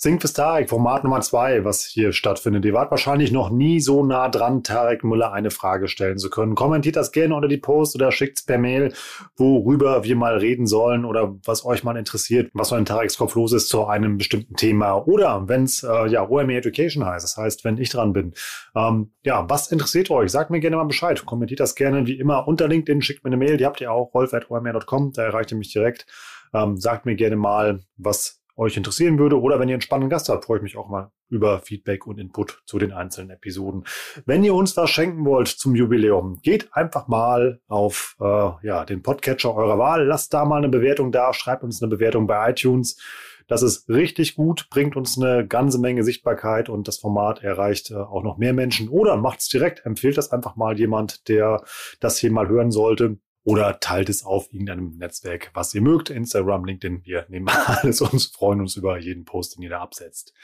Singt fürs Tarek, Format Nummer zwei, was hier stattfindet. Ihr wart wahrscheinlich noch nie so nah dran, Tarek Müller eine Frage stellen zu können. Kommentiert das gerne unter die Post oder schickt's per Mail, worüber wir mal reden sollen oder was euch mal interessiert, was so in Tareks Kopf los ist zu einem bestimmten Thema. Oder wenn's äh, ja OME Education heißt, das heißt, wenn ich dran bin. Ähm, ja, was interessiert euch? Sagt mir gerne mal Bescheid. Kommentiert das gerne wie immer unter LinkedIn, schickt mir eine Mail, die habt ihr auch, rolf.omr.com, da erreicht ihr mich direkt. Ähm, sagt mir gerne mal, was euch interessieren würde oder wenn ihr einen spannenden Gast habt, freue ich mich auch mal über Feedback und Input zu den einzelnen Episoden. Wenn ihr uns was schenken wollt zum Jubiläum, geht einfach mal auf äh, ja, den Podcatcher eurer Wahl, lasst da mal eine Bewertung da, schreibt uns eine Bewertung bei iTunes. Das ist richtig gut, bringt uns eine ganze Menge Sichtbarkeit und das Format erreicht äh, auch noch mehr Menschen. Oder macht es direkt, empfiehlt das einfach mal jemand, der das hier mal hören sollte oder teilt es auf irgendeinem Netzwerk, was ihr mögt. Instagram, LinkedIn, wir nehmen alles und freuen uns über jeden Post, den ihr da absetzt.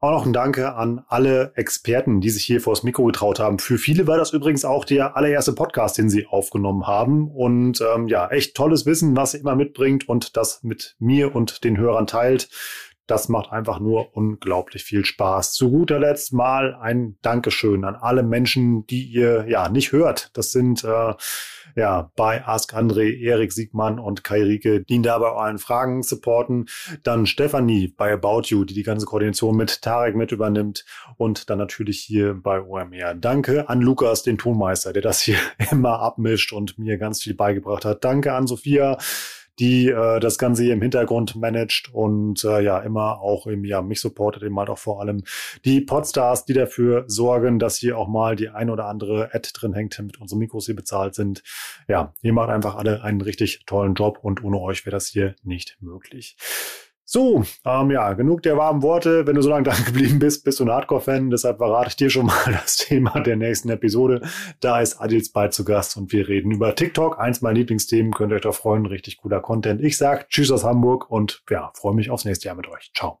Auch noch ein Danke an alle Experten, die sich hier vors Mikro getraut haben. Für viele war das übrigens auch der allererste Podcast, den sie aufgenommen haben. Und ähm, ja, echt tolles Wissen, was ihr immer mitbringt und das mit mir und den Hörern teilt. Das macht einfach nur unglaublich viel Spaß. Zu guter Letzt mal ein Dankeschön an alle Menschen, die ihr ja nicht hört. Das sind äh, ja bei Ask André, Erik Siegmann und Kai Rieke, die ihn da bei euren Fragen supporten. Dann Stefanie bei About You, die die ganze Koordination mit Tarek mit übernimmt. Und dann natürlich hier bei OMR. Danke an Lukas, den Tonmeister, der das hier immer abmischt und mir ganz viel beigebracht hat. Danke an Sophia die äh, das Ganze hier im Hintergrund managt und äh, ja immer auch im, ja, mich supportet eben halt auch vor allem die Podstars, die dafür sorgen, dass hier auch mal die ein oder andere Ad drin hängt, damit unsere Mikros hier bezahlt sind. Ja, ihr macht einfach alle einen richtig tollen Job und ohne euch wäre das hier nicht möglich. So, ähm, ja, genug der warmen Worte. Wenn du so lange dran geblieben bist, bist du ein Hardcore-Fan. Deshalb verrate ich dir schon mal das Thema der nächsten Episode. Da ist Adils bei zu Gast und wir reden über TikTok. Eins meiner Lieblingsthemen. Könnt ihr euch da freuen. Richtig cooler Content. Ich sag Tschüss aus Hamburg und ja, freue mich aufs nächste Jahr mit euch. Ciao.